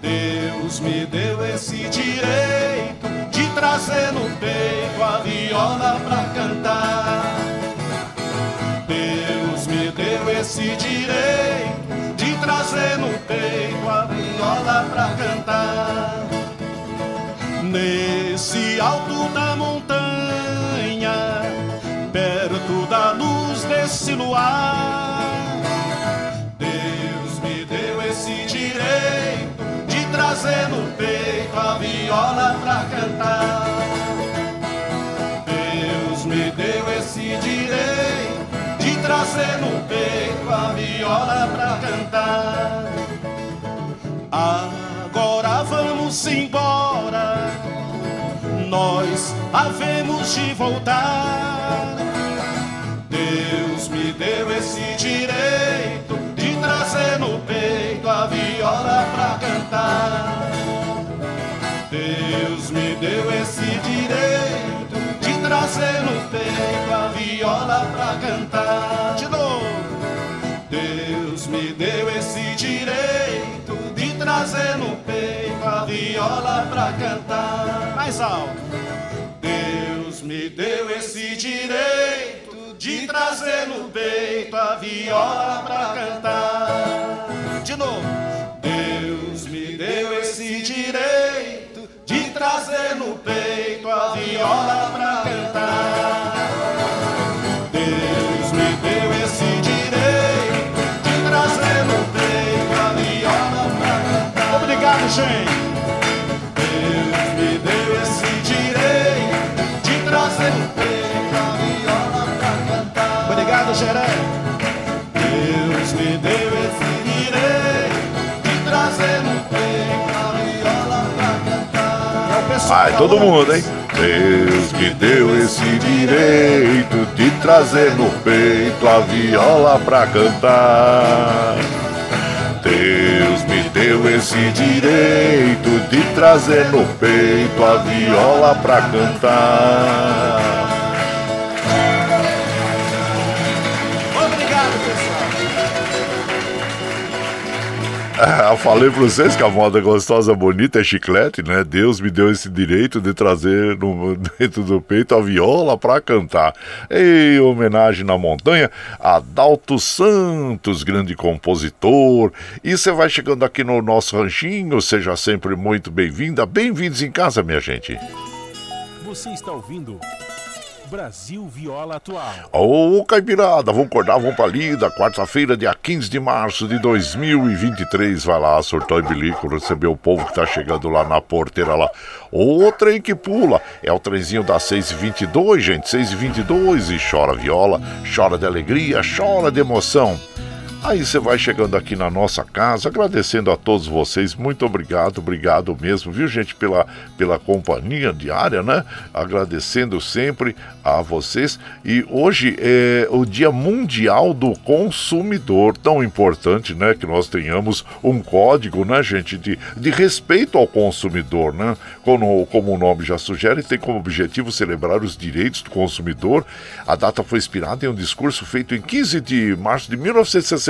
Deus me deu esse direito de trazer no peito a viola pra cantar. Deus me deu esse direito de trazer no peito a viola pra cantar. Nesse alto da montanha, luz desse luar. Deus me deu esse direito de trazer no peito a viola pra cantar. Deus me deu esse direito de trazer no peito a viola pra cantar. Agora vamos embora, nós havemos de voltar. Deu esse direito de trazer no peito a viola pra cantar. Deus me deu esse direito de trazer no peito a viola pra cantar. De novo. Deus me deu esse direito de trazer no peito a viola pra cantar. Mais alto. Deus me deu esse direito de trazer no peito a viola pra cantar. De novo. Deus me deu esse direito de trazer no peito a viola pra cantar. Deus me deu esse direito de trazer no peito a viola pra cantar. Obrigado, gente. Vai todo mundo, hein? Deus me deu esse direito de trazer no peito a viola pra cantar. Deus me deu esse direito de trazer no peito a viola pra cantar. Ah, falei pra vocês que a moda gostosa, bonita é chiclete, né? Deus me deu esse direito de trazer no, dentro do peito a viola pra cantar. Em homenagem na montanha a Santos, grande compositor. E você vai chegando aqui no nosso ranchinho, seja sempre muito bem-vinda. Bem-vindos em casa, minha gente. Você está ouvindo Brasil Viola Atual. Ô, Caipirada, vamos acordar, vamos pra lida. Quarta-feira, dia 15 de março de 2023. Vai lá, surtou e bilico, receber o povo que tá chegando lá na porteira lá. O trem que pula é o trenzinho das 6h22, gente. 6h22 e chora viola, chora de alegria, chora de emoção. Aí você vai chegando aqui na nossa casa, agradecendo a todos vocês, muito obrigado, obrigado mesmo, viu gente, pela, pela companhia diária, né? Agradecendo sempre a vocês. E hoje é o Dia Mundial do Consumidor, tão importante, né? Que nós tenhamos um código, né, gente, de, de respeito ao consumidor, né? Como, como o nome já sugere, tem como objetivo celebrar os direitos do consumidor. A data foi inspirada em um discurso feito em 15 de março de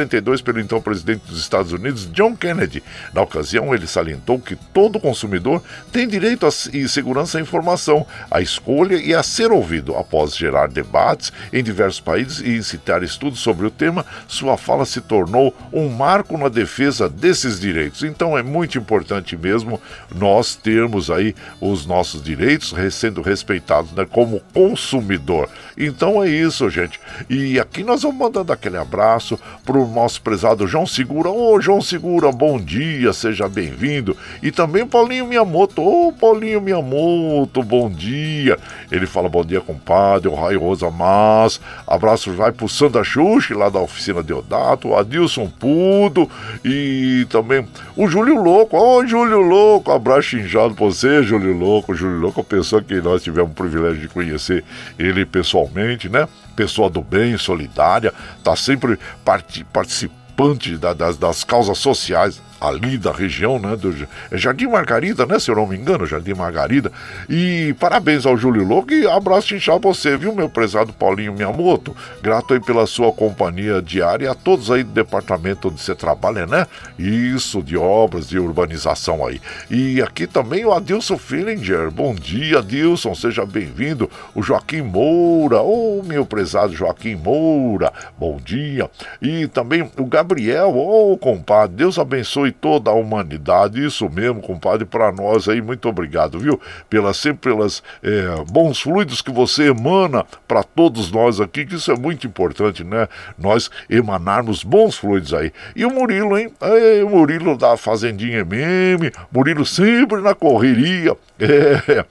1962 pelo então presidente dos Estados Unidos, John Kennedy. Na ocasião, ele salientou que todo consumidor tem direito e segurança à informação, à escolha e a ser ouvido após gerar debates em diversos países e incitar estudos sobre o tema, sua fala se tornou um marco na defesa desses direitos. Então é muito importante mesmo nós termos aí os nossos direitos sendo respeitados né, como consumidor. Então é isso, gente. E aqui nós vamos mandando aquele abraço para o nosso prezado João Segura. Ô, João Segura, bom dia, seja bem-vindo. E também Paulinho Miyamoto. Ô, Paulinho Miyamoto, bom dia. Ele fala bom dia, compadre o Raio Rosa Mas. Abraço vai pro Sandra Xuxi, lá da oficina de Odato, o Adilson Pudo e também o Júlio Louco. Ô, Júlio Louco, abraço injado pra você, Júlio Louco. Júlio Louco, a pessoa que nós tivemos o privilégio de conhecer ele pessoalmente, né? Pessoa do bem, solidária, tá sempre part participante da, das, das causas sociais ali da região, né? Do é Jardim Margarida, né? Se eu não me engano, Jardim Margarida. E parabéns ao Júlio Louco e abraço inchado você, viu, meu prezado Paulinho Miyamoto? Grato aí pela sua companhia diária e a todos aí do departamento onde você trabalha, né? Isso, de obras, de urbanização aí. E aqui também o Adilson Fillinger. Bom dia, Adilson, seja bem-vindo. O Joaquim Moura, ô oh, meu prezado Joaquim Moura, bom dia. E também o Gabriel, ô oh, compadre, Deus abençoe toda a humanidade. Isso mesmo, compadre, para nós aí, muito obrigado, viu? Pelas, sempre pelas é, bons fluidos que você emana para todos nós aqui, que isso é muito importante, né? Nós emanarmos bons fluidos aí. E o Murilo, hein? É, o Murilo da Fazendinha MM, Murilo sempre na correria. É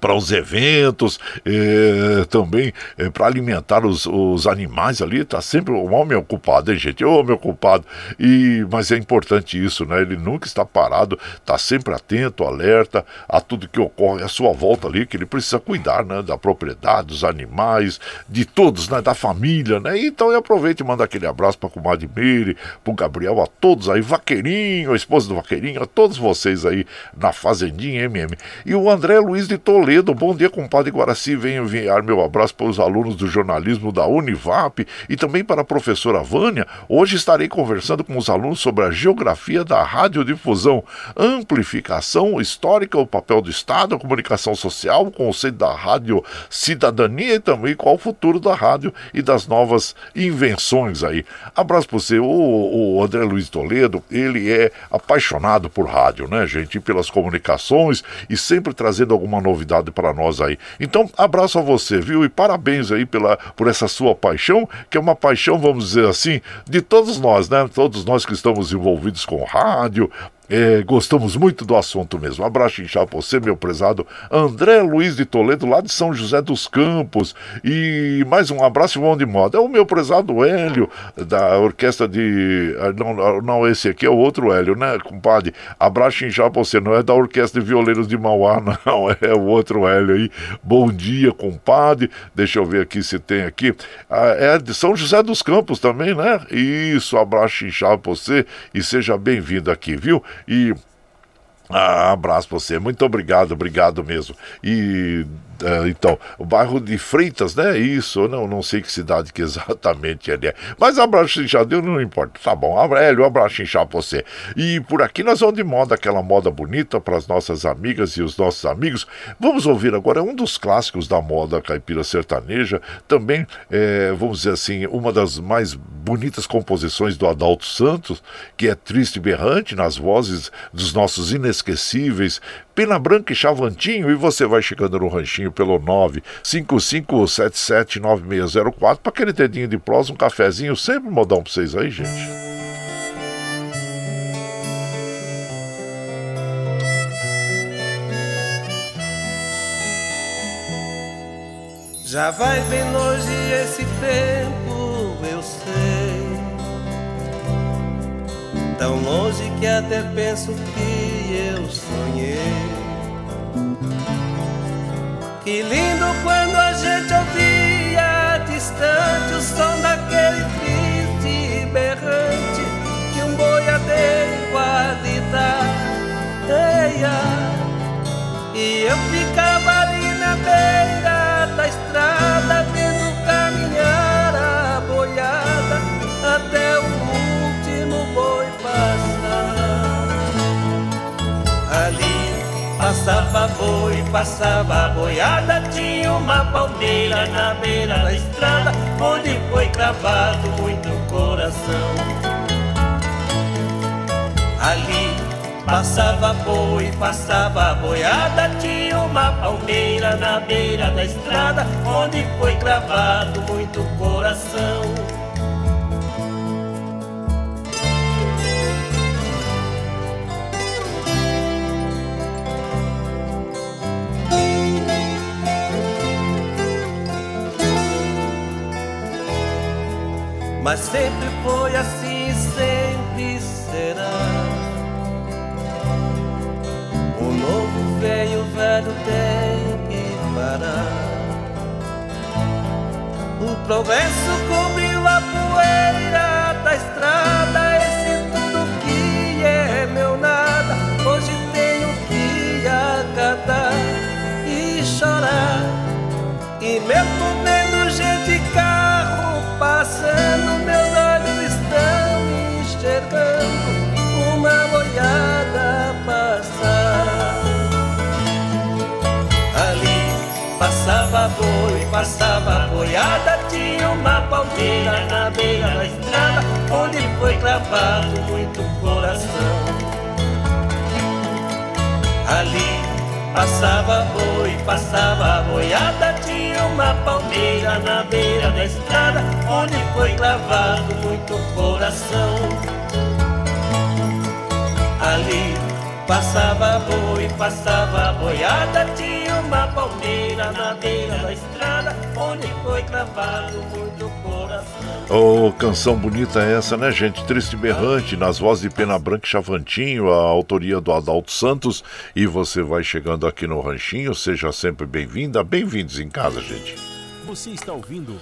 para os eventos, é, também é, para alimentar os, os, animais ali, tá sempre o homem ocupado, hein, gente? O homem ocupado. E, mas é importante isso, né? Ele nunca está parado, está sempre atento, alerta a tudo que ocorre à sua volta ali, que ele precisa cuidar, né? Da propriedade, dos animais, de todos, né? Da família, né? Então eu aproveito e mando aquele abraço para a comadre Meire, para o Gabriel, a todos aí, Vaqueirinho, a esposa do Vaqueirinho, a todos vocês aí na Fazendinha MM. E o André Luiz de Toledo Toledo, bom dia, compadre Guaraci. Venho enviar meu abraço para os alunos do jornalismo da Univap e também para a professora Vânia. Hoje estarei conversando com os alunos sobre a geografia da radiodifusão, amplificação histórica, o papel do Estado, a comunicação social, o conceito da rádio cidadania e também qual o futuro da rádio e das novas invenções aí. Abraço para você, o, o André Luiz Toledo, ele é apaixonado por rádio, né, gente? E pelas comunicações e sempre trazendo alguma novidade para nós aí. Então, abraço a você, viu? E parabéns aí pela, por essa sua paixão, que é uma paixão, vamos dizer assim, de todos nós, né? Todos nós que estamos envolvidos com rádio, é, gostamos muito do assunto mesmo. Um abraço inchado pra você, meu prezado André Luiz de Toledo, lá de São José dos Campos. E mais um abraço bom de moda. É o meu prezado Hélio, da orquestra de. Ah, não, não, esse aqui é o outro Hélio, né, compadre? Abraço inchado pra você. Não é da orquestra de violeiros de Mauá, não. É o outro Hélio aí. Bom dia, compadre. Deixa eu ver aqui se tem aqui. Ah, é de São José dos Campos também, né? Isso, abraço inchado pra você e seja bem-vindo aqui, viu? E ah, abraço pra você, muito obrigado, obrigado mesmo. E uh, então, o bairro de Freitas, né? Isso, não, não sei que cidade que exatamente ele é. Mas abraço inchado, não importa. Tá bom, Hélio, um abraço inchado pra você. E por aqui nós vamos de moda, aquela moda bonita para as nossas amigas e os nossos amigos. Vamos ouvir agora um dos clássicos da moda caipira sertaneja, também, é, vamos dizer assim, uma das mais bonitas composições do Adalto Santos, que é triste e berrante nas vozes dos nossos inesquecíveis Pena Branca e Chavantinho, e você vai chegando no ranchinho pelo 955779604 para aquele dedinho de prosa, um cafezinho, sempre modão para vocês aí, gente. Já vai bem longe esse tempo, eu sei. tão longe que até penso que eu sonhei. Que lindo quando a gente ouvia distante o som daquele triste berrante que um boiadeiro qualidade. E eu ficava ali na beira passava boi, passava boiada, tinha uma palmeira na beira da estrada onde foi cravado muito coração. Ali Passava boi, passava boiada, tinha uma palmeira na beira da estrada, onde foi cravado muito coração. Mas sempre foi assim, sempre será. novo veio, velho tem que parar. O progresso cobriu a poeira da estrada. Boi, passava boiada, tinha uma palmeira na beira da estrada, onde foi cravado muito coração. Ali passava boi, passava boiada, tinha uma palmeira na beira da estrada, onde foi cravado muito coração. Ali passava boi, passava boiada, uma palmeira na beira da estrada, onde foi cravado muito coração. Oh, canção bonita essa, né, gente? Triste e berrante, nas vozes de Pena Branca e Chavantinho, a autoria do Adalto Santos. E você vai chegando aqui no Ranchinho, seja sempre bem-vinda, bem-vindos em casa, gente. Você está ouvindo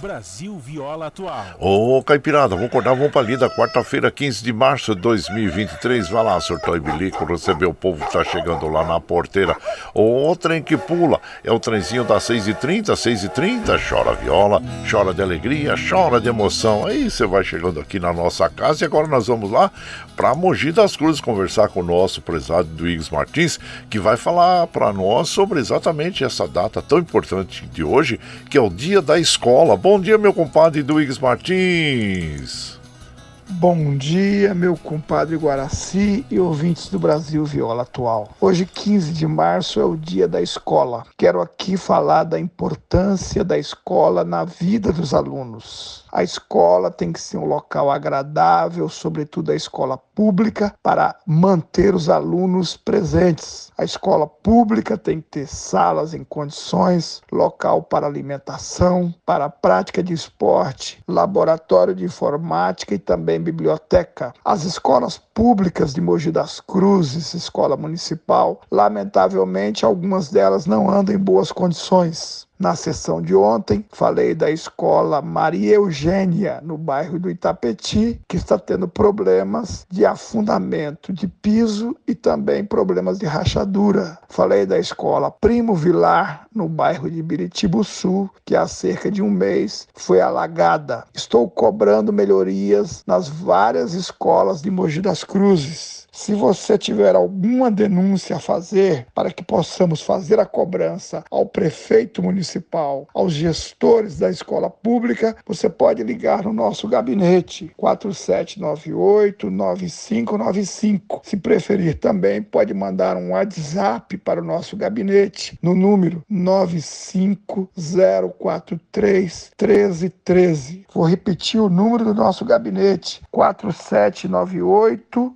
Brasil Viola Atual. Ô, Caipirada, vamos acordar, vamos pra lida. Quarta-feira, 15 de março de 2023. Vai lá, surtou e bilico, receber o povo que tá chegando lá na porteira. O trem que pula é o trenzinho das 6h30, 6h30. Chora viola, chora de alegria, chora de emoção. Aí você vai chegando aqui na nossa casa e agora nós vamos lá pra Mogi das Cruzes conversar com o nosso prezado Duígues Martins, que vai falar para nós sobre exatamente essa data tão importante de hoje, que é o Dia da Escola. Bom dia, meu compadre Duígues Martins. Bom dia, meu compadre Guaraci e ouvintes do Brasil Viola Atual. Hoje, 15 de março, é o dia da escola. Quero aqui falar da importância da escola na vida dos alunos. A escola tem que ser um local agradável, sobretudo a escola pública, para manter os alunos presentes. A escola pública tem que ter salas em condições, local para alimentação, para prática de esporte, laboratório de informática e também biblioteca. As escolas públicas de Mogi das Cruzes, escola municipal, lamentavelmente algumas delas não andam em boas condições. Na sessão de ontem, falei da escola Maria Eugênia, no bairro do Itapeti, que está tendo problemas de afundamento de piso e também problemas de rachadura. Falei da escola Primo Vilar, no bairro de Biritibuçu, que há cerca de um mês foi alagada. Estou cobrando melhorias nas várias escolas de Mogi das Cruzes. Se você tiver alguma denúncia a fazer para que possamos fazer a cobrança ao prefeito municipal, aos gestores da escola pública, você pode ligar no nosso gabinete 4798-9595. Se preferir também, pode mandar um WhatsApp para o nosso gabinete no número 9 95043 1313. Vou repetir o número do nosso gabinete: 4798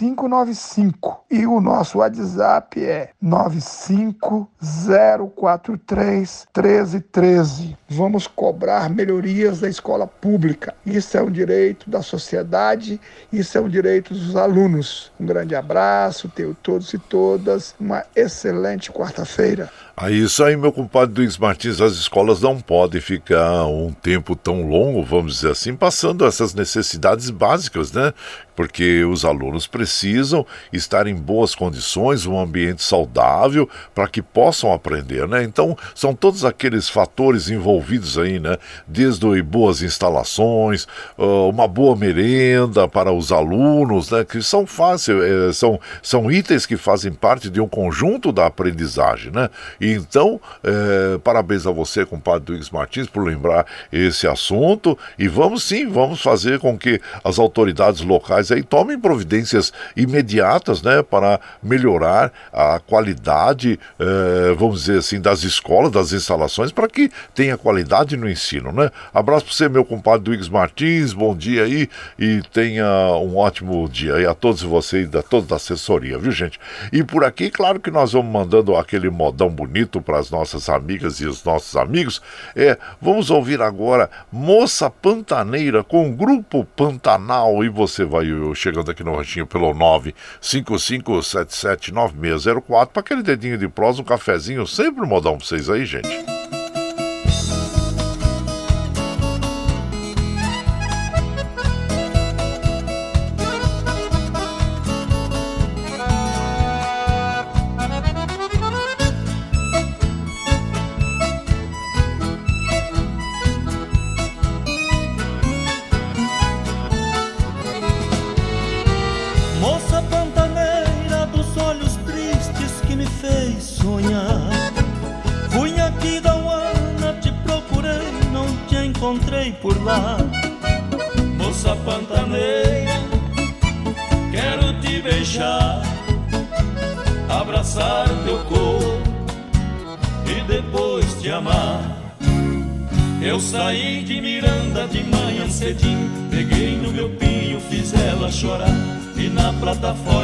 9595. E o nosso WhatsApp é 95043 1313. Vamos cobrar melhorias da escola pública. Isso é um direito da sociedade, isso é um direito dos alunos. Um grande abraço, tenho todos e todas uma excelente quarta-feira. É isso aí, meu compadre Luiz Martins, as escolas não podem ficar um tempo tão longo, vamos dizer assim, passando essas necessidades básicas, né? Porque os alunos precisam estar em boas condições, um ambiente saudável, para que possam aprender, né? Então, são todos aqueles fatores envolvidos aí, né? Desde boas instalações, uma boa merenda para os alunos, né? Que são fáceis, é, são, são itens que fazem parte de um conjunto da aprendizagem, né? E então, é, parabéns a você, compadre Luiz Martins, por lembrar esse assunto. E vamos sim, vamos fazer com que as autoridades locais aí tomem providências imediatas, né, para melhorar a qualidade, é, vamos dizer assim, das escolas, das instalações, para que tenha qualidade no ensino, né? Abraço para você, meu compadre Luiz Martins, bom dia aí e tenha um ótimo dia aí a todos vocês, a toda a assessoria, viu, gente? E por aqui, claro que nós vamos mandando aquele modão bonito bonito para as nossas amigas e os nossos amigos. É, vamos ouvir agora Moça Pantaneira com o Grupo Pantanal. E você vai chegando aqui no ranchinho pelo 955779604 para aquele dedinho de prosa, um cafezinho, sempre modão para vocês aí, gente. da fora.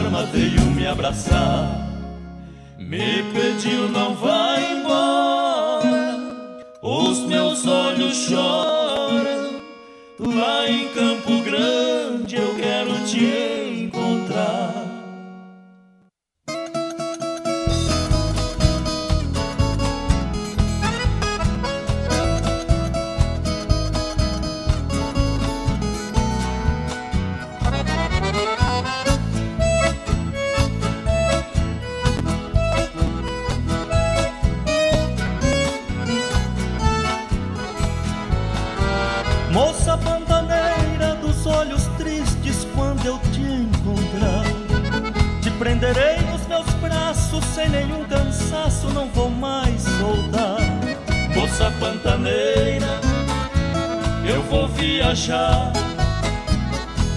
viajar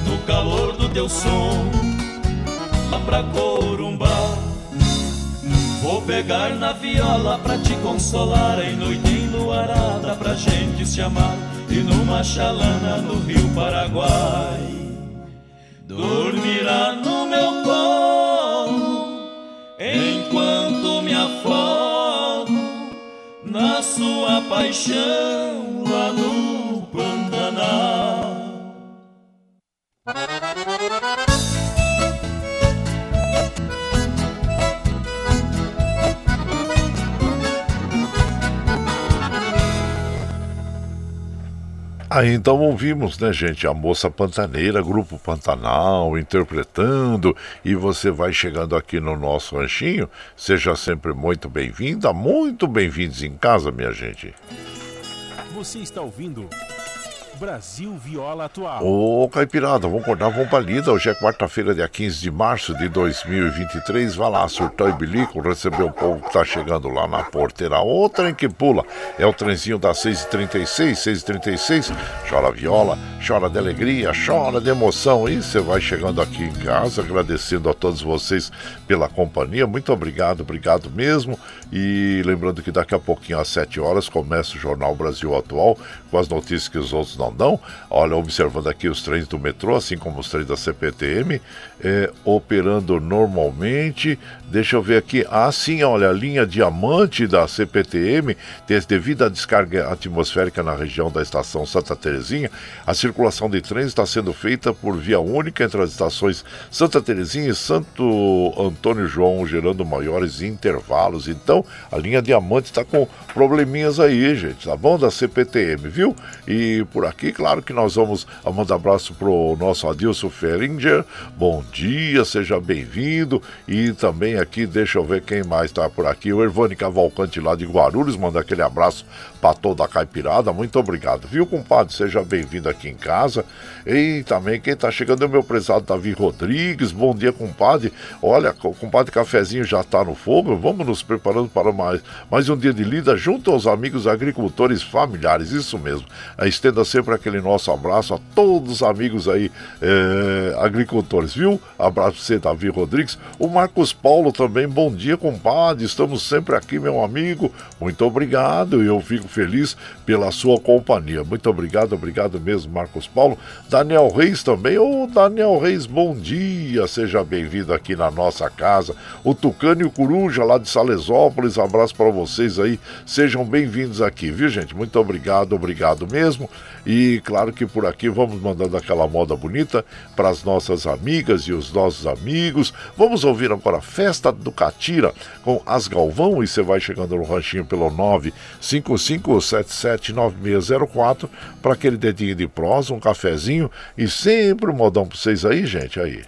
no calor do teu som lá pra Corumbá. Vou pegar na viola pra te consolar em noite enluarada pra gente se amar e numa chalana no Rio Paraguai. Dormirá no meu colo enquanto me afogo na sua paixão lá no Aí então ouvimos, né, gente, a moça pantaneira, grupo Pantanal, interpretando, e você vai chegando aqui no nosso ranchinho. Seja sempre muito bem-vinda, muito bem-vindos em casa, minha gente. Você está ouvindo Brasil Viola Atual. Ô, Caipirada, vamos acordar, vamos pra lida. Hoje é quarta-feira, dia 15 de março de 2023. Vai lá, surtão e bilico, receber o povo que tá chegando lá na porteira. O trem que pula é o trenzinho das 6h36, 6h36. Chora viola, chora de alegria, chora de emoção. E você vai chegando aqui em casa, agradecendo a todos vocês pela companhia. Muito obrigado, obrigado mesmo. E lembrando que daqui a pouquinho, às 7 horas, começa o Jornal Brasil Atual com as notícias que os outros não dão. Olha, observando aqui os trens do metrô, assim como os trens da CPTM, é, operando normalmente. Deixa eu ver aqui. Ah, sim, olha, a linha diamante da CPTM, devido à descarga atmosférica na região da estação Santa Terezinha, a circulação de trens está sendo feita por via única entre as estações Santa Terezinha e Santo Antônio João, gerando maiores intervalos. Então, a linha diamante está com probleminhas aí, gente, tá bom? Da CPTM, viu? E por aqui, claro que nós vamos mandar abraço pro nosso Adilson Feringer. Bom dia, seja bem-vindo. E também aqui, deixa eu ver quem mais está por aqui. O Ervani Cavalcante lá de Guarulhos, manda aquele abraço para toda a caipirada. Muito obrigado, viu, compadre? Seja bem-vindo aqui em casa. E também quem está chegando é o meu prezado Davi Rodrigues. Bom dia, compadre. Olha, o compadre Cafezinho já está no fogo. Vamos nos preparando para mais, mais um dia de lida junto aos amigos agricultores familiares. Isso mesmo. Estenda sempre aquele nosso abraço a todos os amigos aí é, agricultores, viu? Abraço para você, Davi Rodrigues. O Marcos Paulo também. Bom dia, compadre. Estamos sempre aqui, meu amigo. Muito obrigado. Eu fico feliz pela sua companhia. Muito obrigado, obrigado mesmo, Marcos Paulo. Daniel Reis também. Ô, Daniel Reis, bom dia. Seja bem-vindo aqui na nossa casa. O Tucano e o Coruja lá de Salesópolis. Abraço para vocês aí. Sejam bem-vindos aqui, viu, gente? Muito obrigado, obrigado mesmo. E claro que por aqui vamos mandando aquela moda bonita para as nossas amigas e os nossos amigos. Vamos ouvir agora Festa do Catira com As Galvão e você vai chegando no ranchinho pelo 955779604 para aquele dedinho de prosa, um cafezinho e sempre um modão para vocês aí, gente, aí.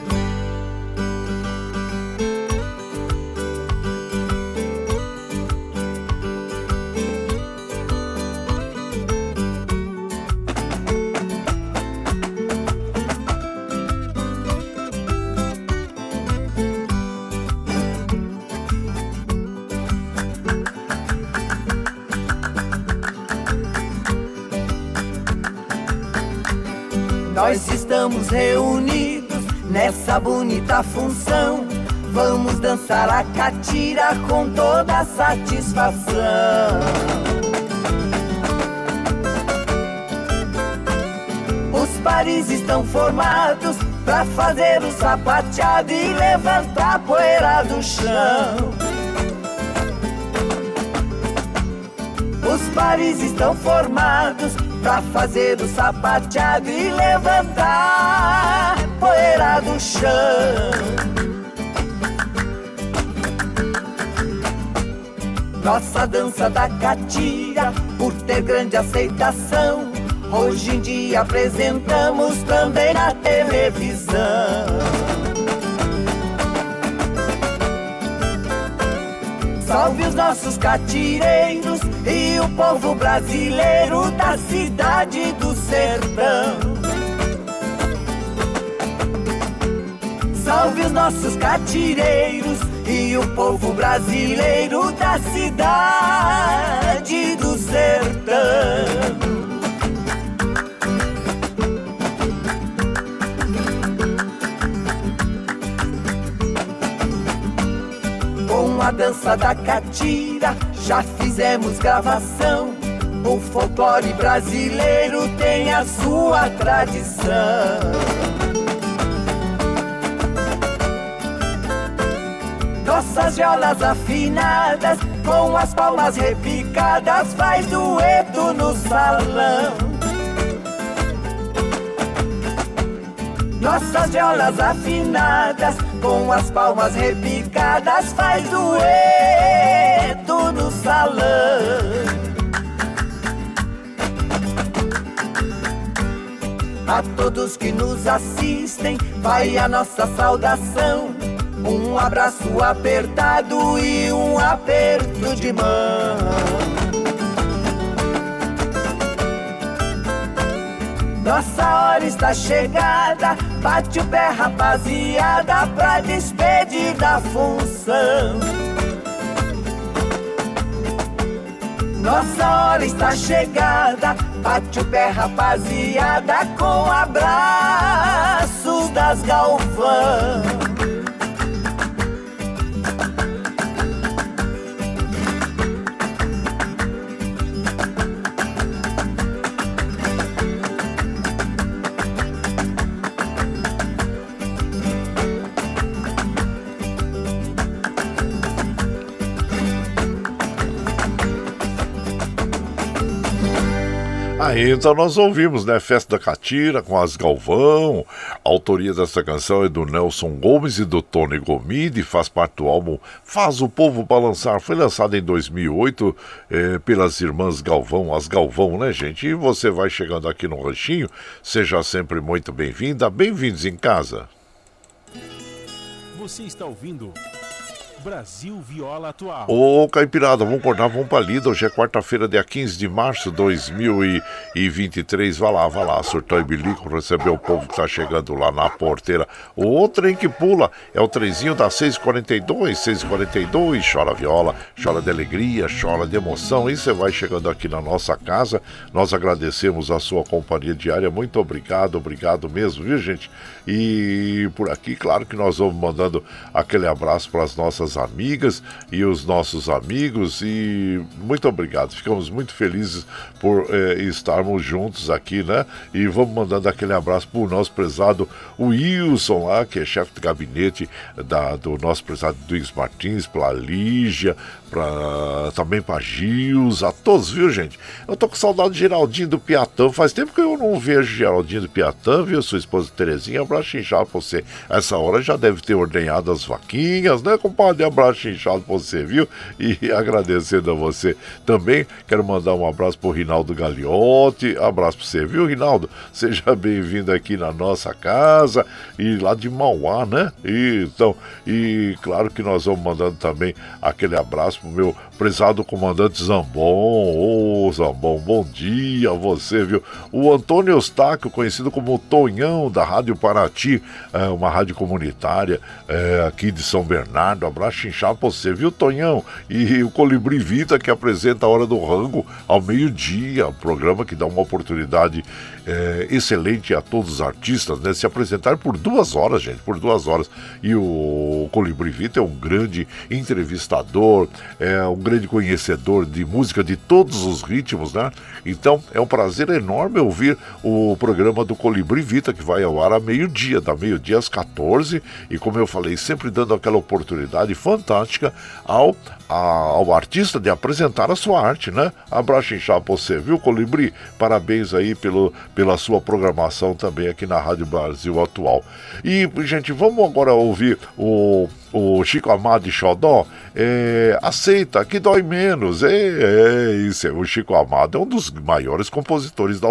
Estamos reunidos nessa bonita função. Vamos dançar a catira com toda satisfação. Os pares estão formados pra fazer o sapateado e levantar a poeira do chão. Os pares estão formados Pra fazer o sapateado e levantar poeira do chão. Nossa dança da catira, por ter grande aceitação Hoje em dia apresentamos também na televisão. Salve os nossos catireiros e o povo brasileiro da cidade do sertão. Salve os nossos catireiros e o povo brasileiro da cidade do sertão. com a dança da catira já fizemos gravação. O folclore brasileiro tem a sua tradição. Nossas violas afinadas, com as palmas repicadas, faz dueto no salão. Nossas violas afinadas, com as palmas repicadas, faz dueto no salão. A todos que nos assistem, vai a nossa saudação. Um abraço apertado e um aperto de mão. Nossa hora está chegada, bate o pé rapaziada pra despedir da função. Nossa hora está chegada, bate o pé rapaziada com abraços das galvão. Então nós ouvimos, né? Festa da Catira com as Galvão. A autoria dessa canção é do Nelson Gomes e do Tony Gomide, faz parte do álbum Faz o Povo Balançar. Foi lançado em 2008 eh, pelas irmãs Galvão, as Galvão, né, gente? E você vai chegando aqui no Ranchinho, seja sempre muito bem-vinda. Bem-vindos em casa. Você está ouvindo. Brasil Viola Atual. Ô, Caipirada, vamos acordar, vamos pra lida. Hoje é quarta-feira, dia 15 de março de 2023. Vai lá, vai lá, surtou e bilico, receber o povo que tá chegando lá na porteira. O trem que pula é o trenzinho da 642, 642. Chora viola, chora de alegria, chora de emoção. E você vai chegando aqui na nossa casa. Nós agradecemos a sua companhia diária. Muito obrigado, obrigado mesmo, viu, gente? E por aqui, claro que nós vamos mandando aquele abraço para as nossas amigas e os nossos amigos. E muito obrigado, ficamos muito felizes por eh, estarmos juntos aqui, né? E vamos mandando aquele abraço para o nosso prezado Wilson lá, que é chefe de gabinete da, do nosso prezado Duígues Martins, para Lígia, pra, também para Gils, a todos, viu, gente? Eu tô com saudade de Geraldinho do Piatã. Faz tempo que eu não vejo Geraldinho do Piatã, viu? Sua esposa Terezinha, abraço inchado pra você. Essa hora já deve ter ordenhado as vaquinhas, né, compadre? Abraço inchado pra você, viu? E agradecendo a você também, quero mandar um abraço pro Rinaldo Gagliotti. Abraço pra você, viu, Rinaldo? Seja bem-vindo aqui na nossa casa e lá de Mauá, né? E, então, e claro que nós vamos mandando também aquele abraço meu prezado comandante Zambon. Ô, oh, Zambon, bom dia a você, viu? O Antônio Eustáquio, conhecido como Tonhão, da Rádio Paraty, é uma rádio comunitária é, aqui de São Bernardo. Abraço inchado pra você, viu, Tonhão? E o Colibri Vita, que apresenta a Hora do Rango ao meio-dia, programa que dá uma oportunidade é, excelente a todos os artistas, né? Se apresentar por duas horas, gente, por duas horas. E o Colibri Vita é um grande entrevistador, é um grande conhecedor de música de todos os ritmos, né? Então é um prazer enorme ouvir o programa do Colibri Vita, que vai ao ar a meio-dia, da meio-dia às 14, e como eu falei, sempre dando aquela oportunidade fantástica ao ao artista de apresentar a sua arte, né? Abraço inchado pra você, viu, Colibri? Parabéns aí pelo, pela sua programação também aqui na Rádio Brasil Atual. E, gente, vamos agora ouvir o o Chico Amado de Xodó, é, aceita, que dói menos. É, é isso, é, o Chico Amado é um dos maiores compositores da,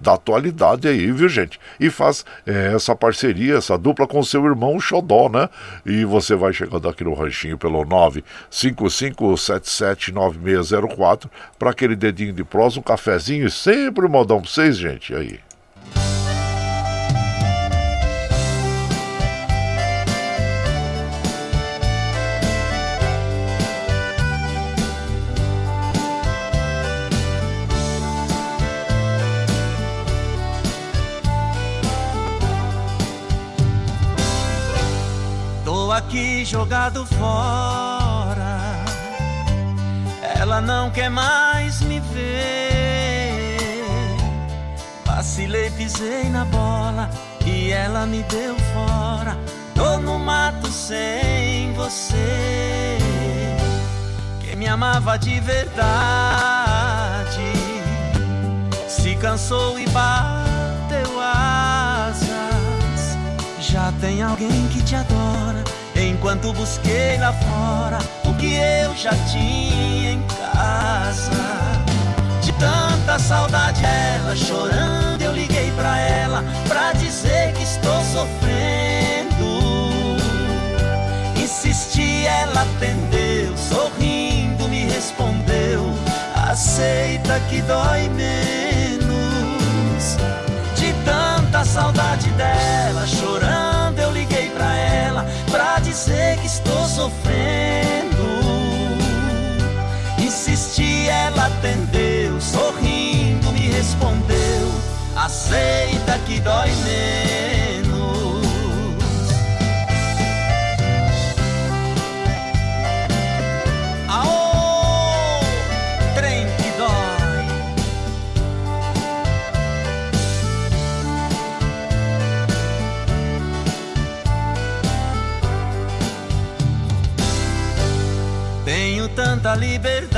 da atualidade aí, viu, gente? E faz é, essa parceria, essa dupla com seu irmão Xodó, né? E você vai chegando aqui no ranchinho pelo 955779604 para aquele dedinho de prosa, um cafezinho e sempre um modão pra vocês, gente. Aí. Jogado fora. Ela não quer mais me ver. Vacilei, pisei na bola e ela me deu fora. Tô no mato sem você. Quem me amava de verdade se cansou e bateu asas. Já tem alguém que te adora Enquanto busquei lá fora o que eu já tinha em casa. De tanta saudade ela chorando, eu liguei pra ela pra dizer que estou sofrendo. Insisti, ela atendeu, sorrindo me respondeu: Aceita que dói menos dizer que estou sofrendo. Insisti, ela atendeu, sorrindo me respondeu: Aceita que dói mesmo. Tanta liberdade,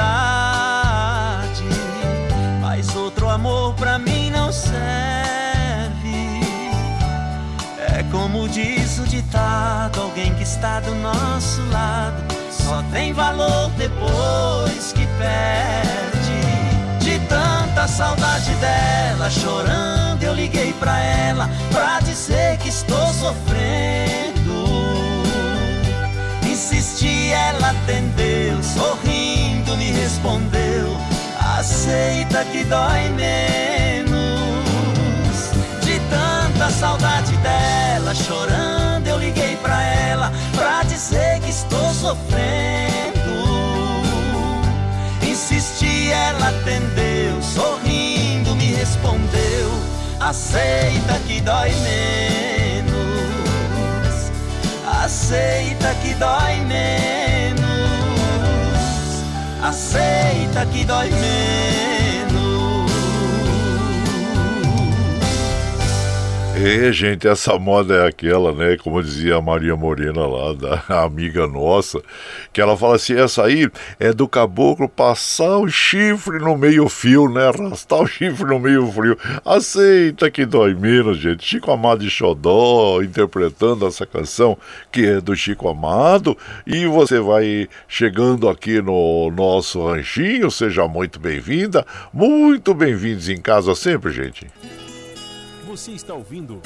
mas outro amor pra mim não serve. É como diz o ditado: alguém que está do nosso lado só tem valor depois que perde. De tanta saudade dela, chorando, eu liguei pra ela pra dizer que estou sofrendo. Insisti, ela atendeu, sorrindo me respondeu: Aceita que dói menos. De tanta saudade dela, chorando, eu liguei pra ela pra dizer que estou sofrendo. Insisti, ela atendeu, sorrindo me respondeu: Aceita que dói menos. Aceita que dói menos. Aceita que dói menos. É, gente, essa moda é aquela, né? Como dizia a Maria Morena lá, da amiga nossa, que ela fala assim: essa aí é do caboclo passar o chifre no meio-fio, né? Arrastar o chifre no meio-fio. Aceita que dói menos, gente. Chico Amado e Xodó interpretando essa canção que é do Chico Amado. E você vai chegando aqui no nosso ranchinho, seja muito bem-vinda, muito bem-vindos em casa sempre, gente. Você está ouvindo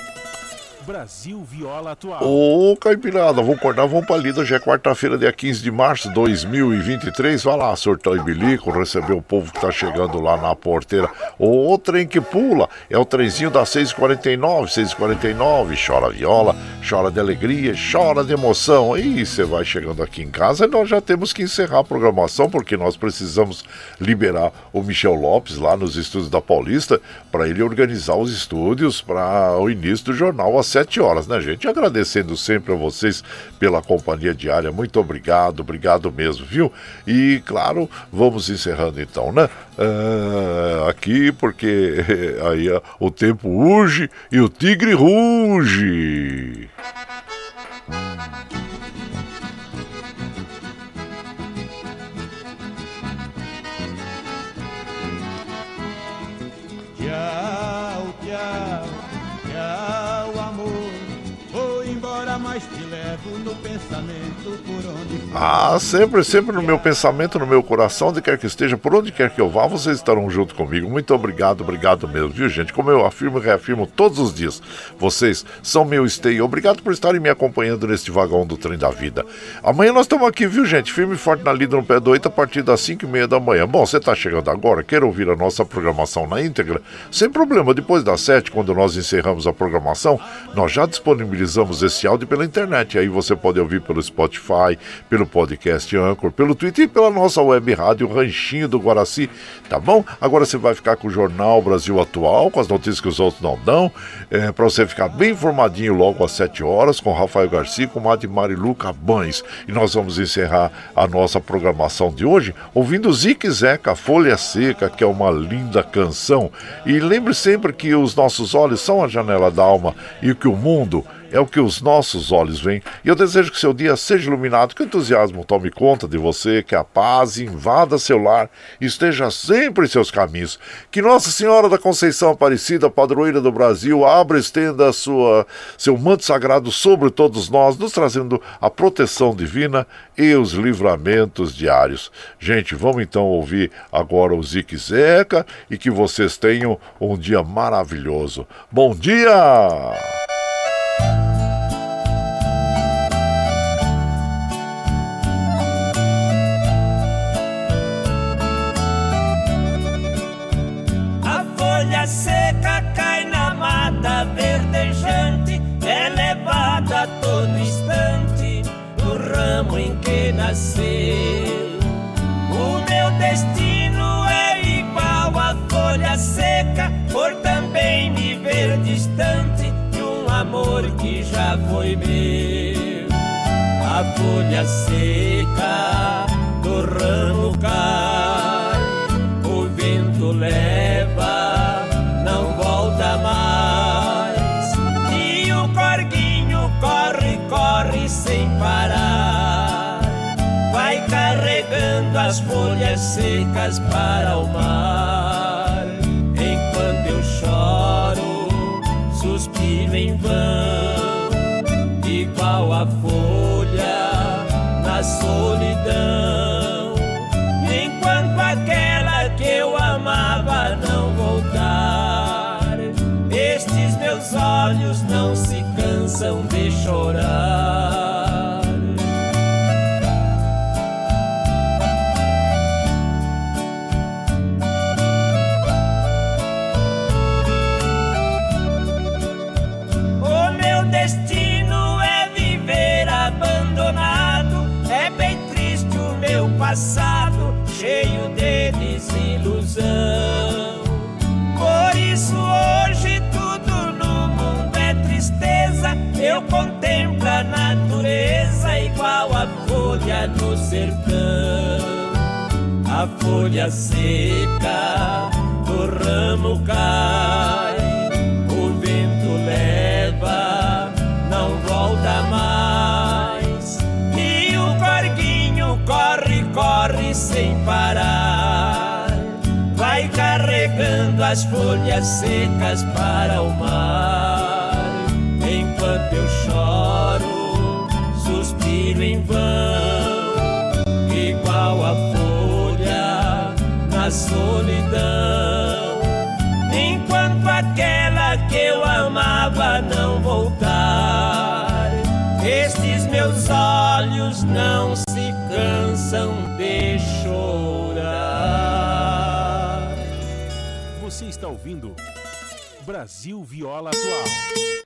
Brasil Viola Atual. Ô, Caipirada, vamos acordar, vamos pra lida. Hoje é quarta-feira, dia 15 de março de 2023. Vai lá, surtão e bilico, receber o povo que tá chegando lá na porteira. O trem que pula é o trenzinho das 6h49, 6h49. Chora viola, chora de alegria, chora de emoção. E você vai chegando aqui em casa e nós já temos que encerrar a programação, porque nós precisamos liberar o Michel Lopes lá nos estúdios da Paulista para ele organizar os estúdios para o início do jornal às 7 horas, né, gente? Agradecendo sempre a vocês pela companhia diária. Muito obrigado, obrigado mesmo, viu? E, claro, vamos encerrando então, né? Ah, aqui, porque aí ah, o tempo urge e o tigre ruge. Tchau, mas te levo no pensamento por onde. Ah, sempre, sempre no meu pensamento, no meu coração, onde quer que esteja, por onde quer que eu vá, vocês estarão junto comigo. Muito obrigado, obrigado mesmo, viu, gente? Como eu afirmo e reafirmo todos os dias, vocês são meu esteio. Obrigado por estarem me acompanhando neste vagão do trem da vida. Amanhã nós estamos aqui, viu, gente? Firme e forte na lida no pé do 8 a partir das 5 e meia da manhã. Bom, você está chegando agora, quer ouvir a nossa programação na íntegra? Sem problema, depois das 7, quando nós encerramos a programação, nós já disponibilizamos esse áudio pela internet. Aí você pode ouvir pelo Spotify, pelo podcast Anchor, pelo Twitter e pela nossa web rádio Ranchinho do Guaraci, tá bom? Agora você vai ficar com o Jornal Brasil Atual, com as notícias que os outros não dão, é, para você ficar bem informadinho logo às 7 horas, com Rafael Garcia, com Madi Marilu Cabães. E nós vamos encerrar a nossa programação de hoje ouvindo Zique Zeca, Folha Seca, que é uma linda canção. E lembre sempre que os nossos olhos são a janela da alma e que o mundo é o que os nossos olhos veem. E eu desejo que seu dia seja iluminado, que o entusiasmo tome conta de você, que a paz invada seu lar e esteja sempre em seus caminhos. Que Nossa Senhora da Conceição Aparecida, padroeira do Brasil, abra e estenda sua, seu manto sagrado sobre todos nós, nos trazendo a proteção divina e os livramentos diários. Gente, vamos então ouvir agora o Zique Zeca e que vocês tenham um dia maravilhoso. Bom dia! Folha seca do ramo cai, o vento leva, não volta mais. E o corguinho corre, corre sem parar. Vai carregando as folhas secas para o mar. Cansam de chorar. O meu destino é viver abandonado. É bem triste o meu passado, cheio de desilusão. No sertão. A folha seca do ramo cai, o vento leva, não volta mais. E o corguinho corre, corre sem parar. Vai carregando as folhas secas para o mar. Enquanto eu choro, suspiro em vão, na solidão. Enquanto aquela que eu amava não voltar, estes meus olhos não se cansam de chorar. Você está ouvindo Brasil Viola Atual.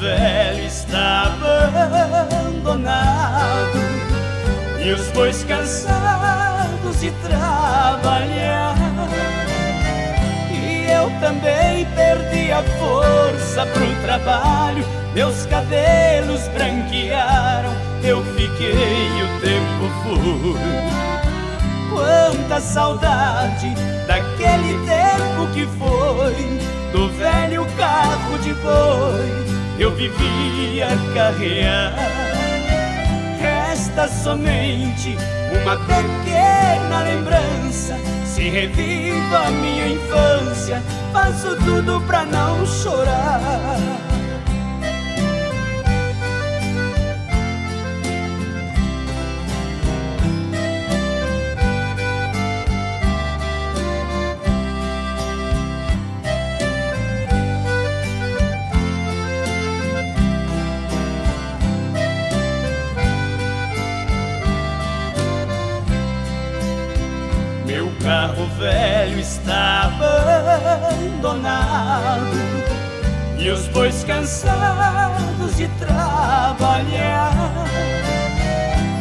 Velho está abandonado e os bois cansados de trabalhar. E eu também perdi a força pro trabalho, meus cabelos branquearam, eu fiquei o tempo foi. Quanta saudade daquele tempo que foi, do velho carro de boi, eu vivia carrear. Resta somente uma pequena lembrança. Se reviva a minha infância, faço tudo pra não chorar. Cansados de trabalhar.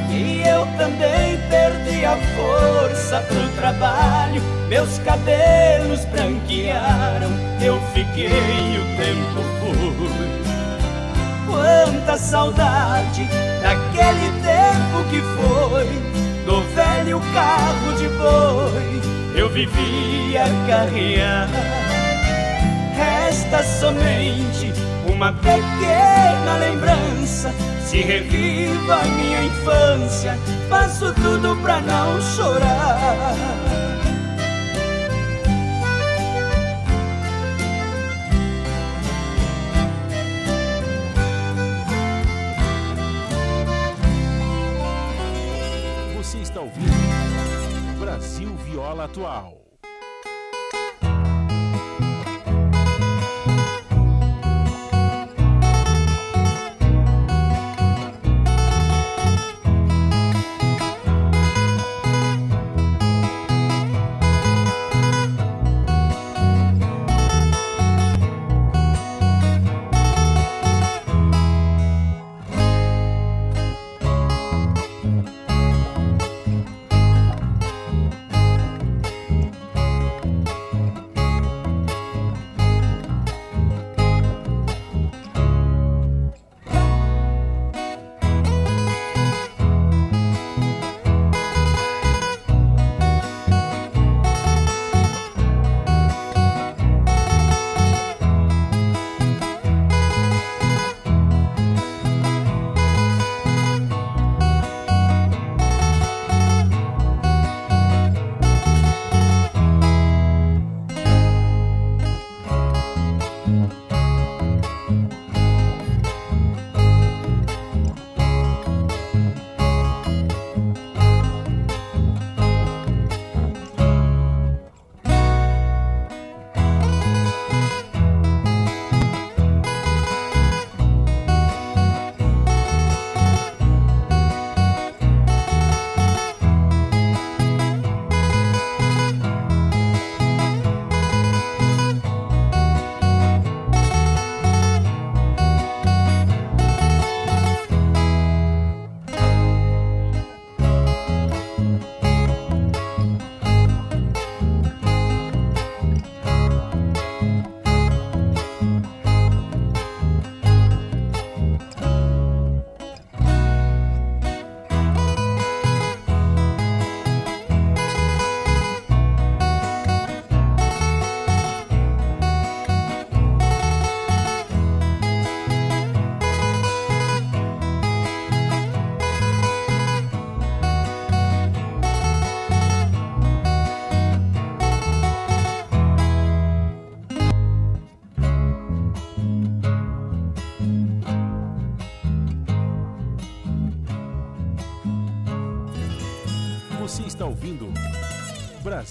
E eu também perdi a força pro trabalho, meus cabelos branquearam, eu fiquei o tempo foi. Quanta saudade daquele tempo que foi do velho carro de boi eu vivia carrear. Resta somente uma pequena lembrança. Se reviva a minha infância, faço tudo pra não chorar. Você está ouvindo Brasil Viola Atual.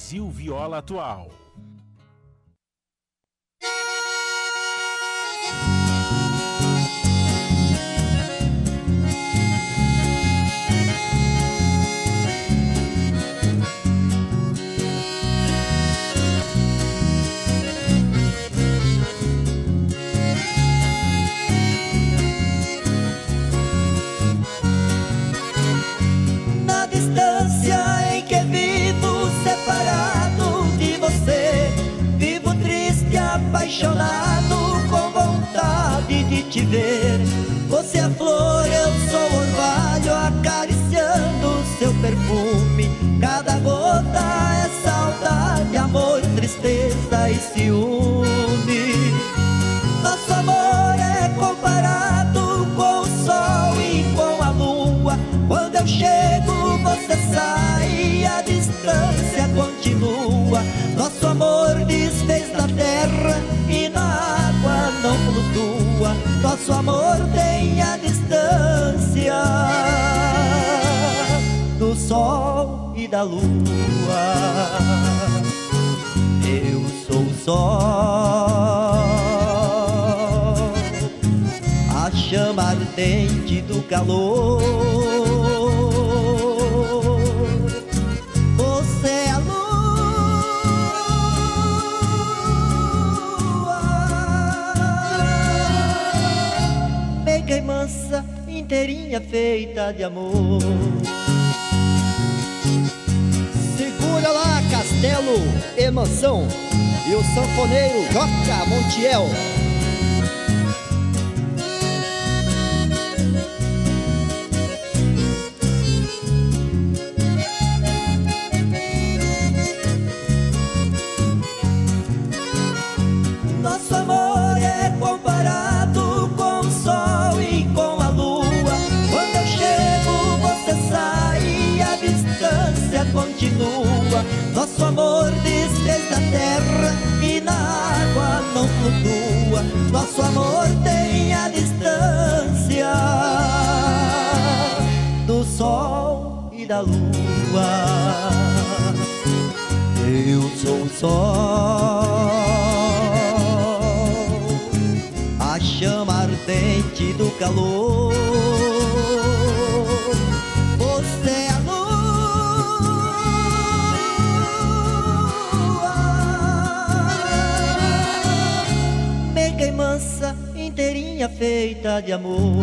Brasil Viola Atual. Ciúme. Nosso amor é comparado com o sol e com a lua. Quando eu chego, você sai, a distância continua. Nosso amor desfez da terra não flutua, nosso amor tem a distância do sol e da lua. Sol, a chama ardente do calor. inteirinha feita de amor. Segura lá, Castelo e Mansão e o sanfoneiro Joca Montiel. Sol, a chama ardente do calor. inteirinha feita de amor.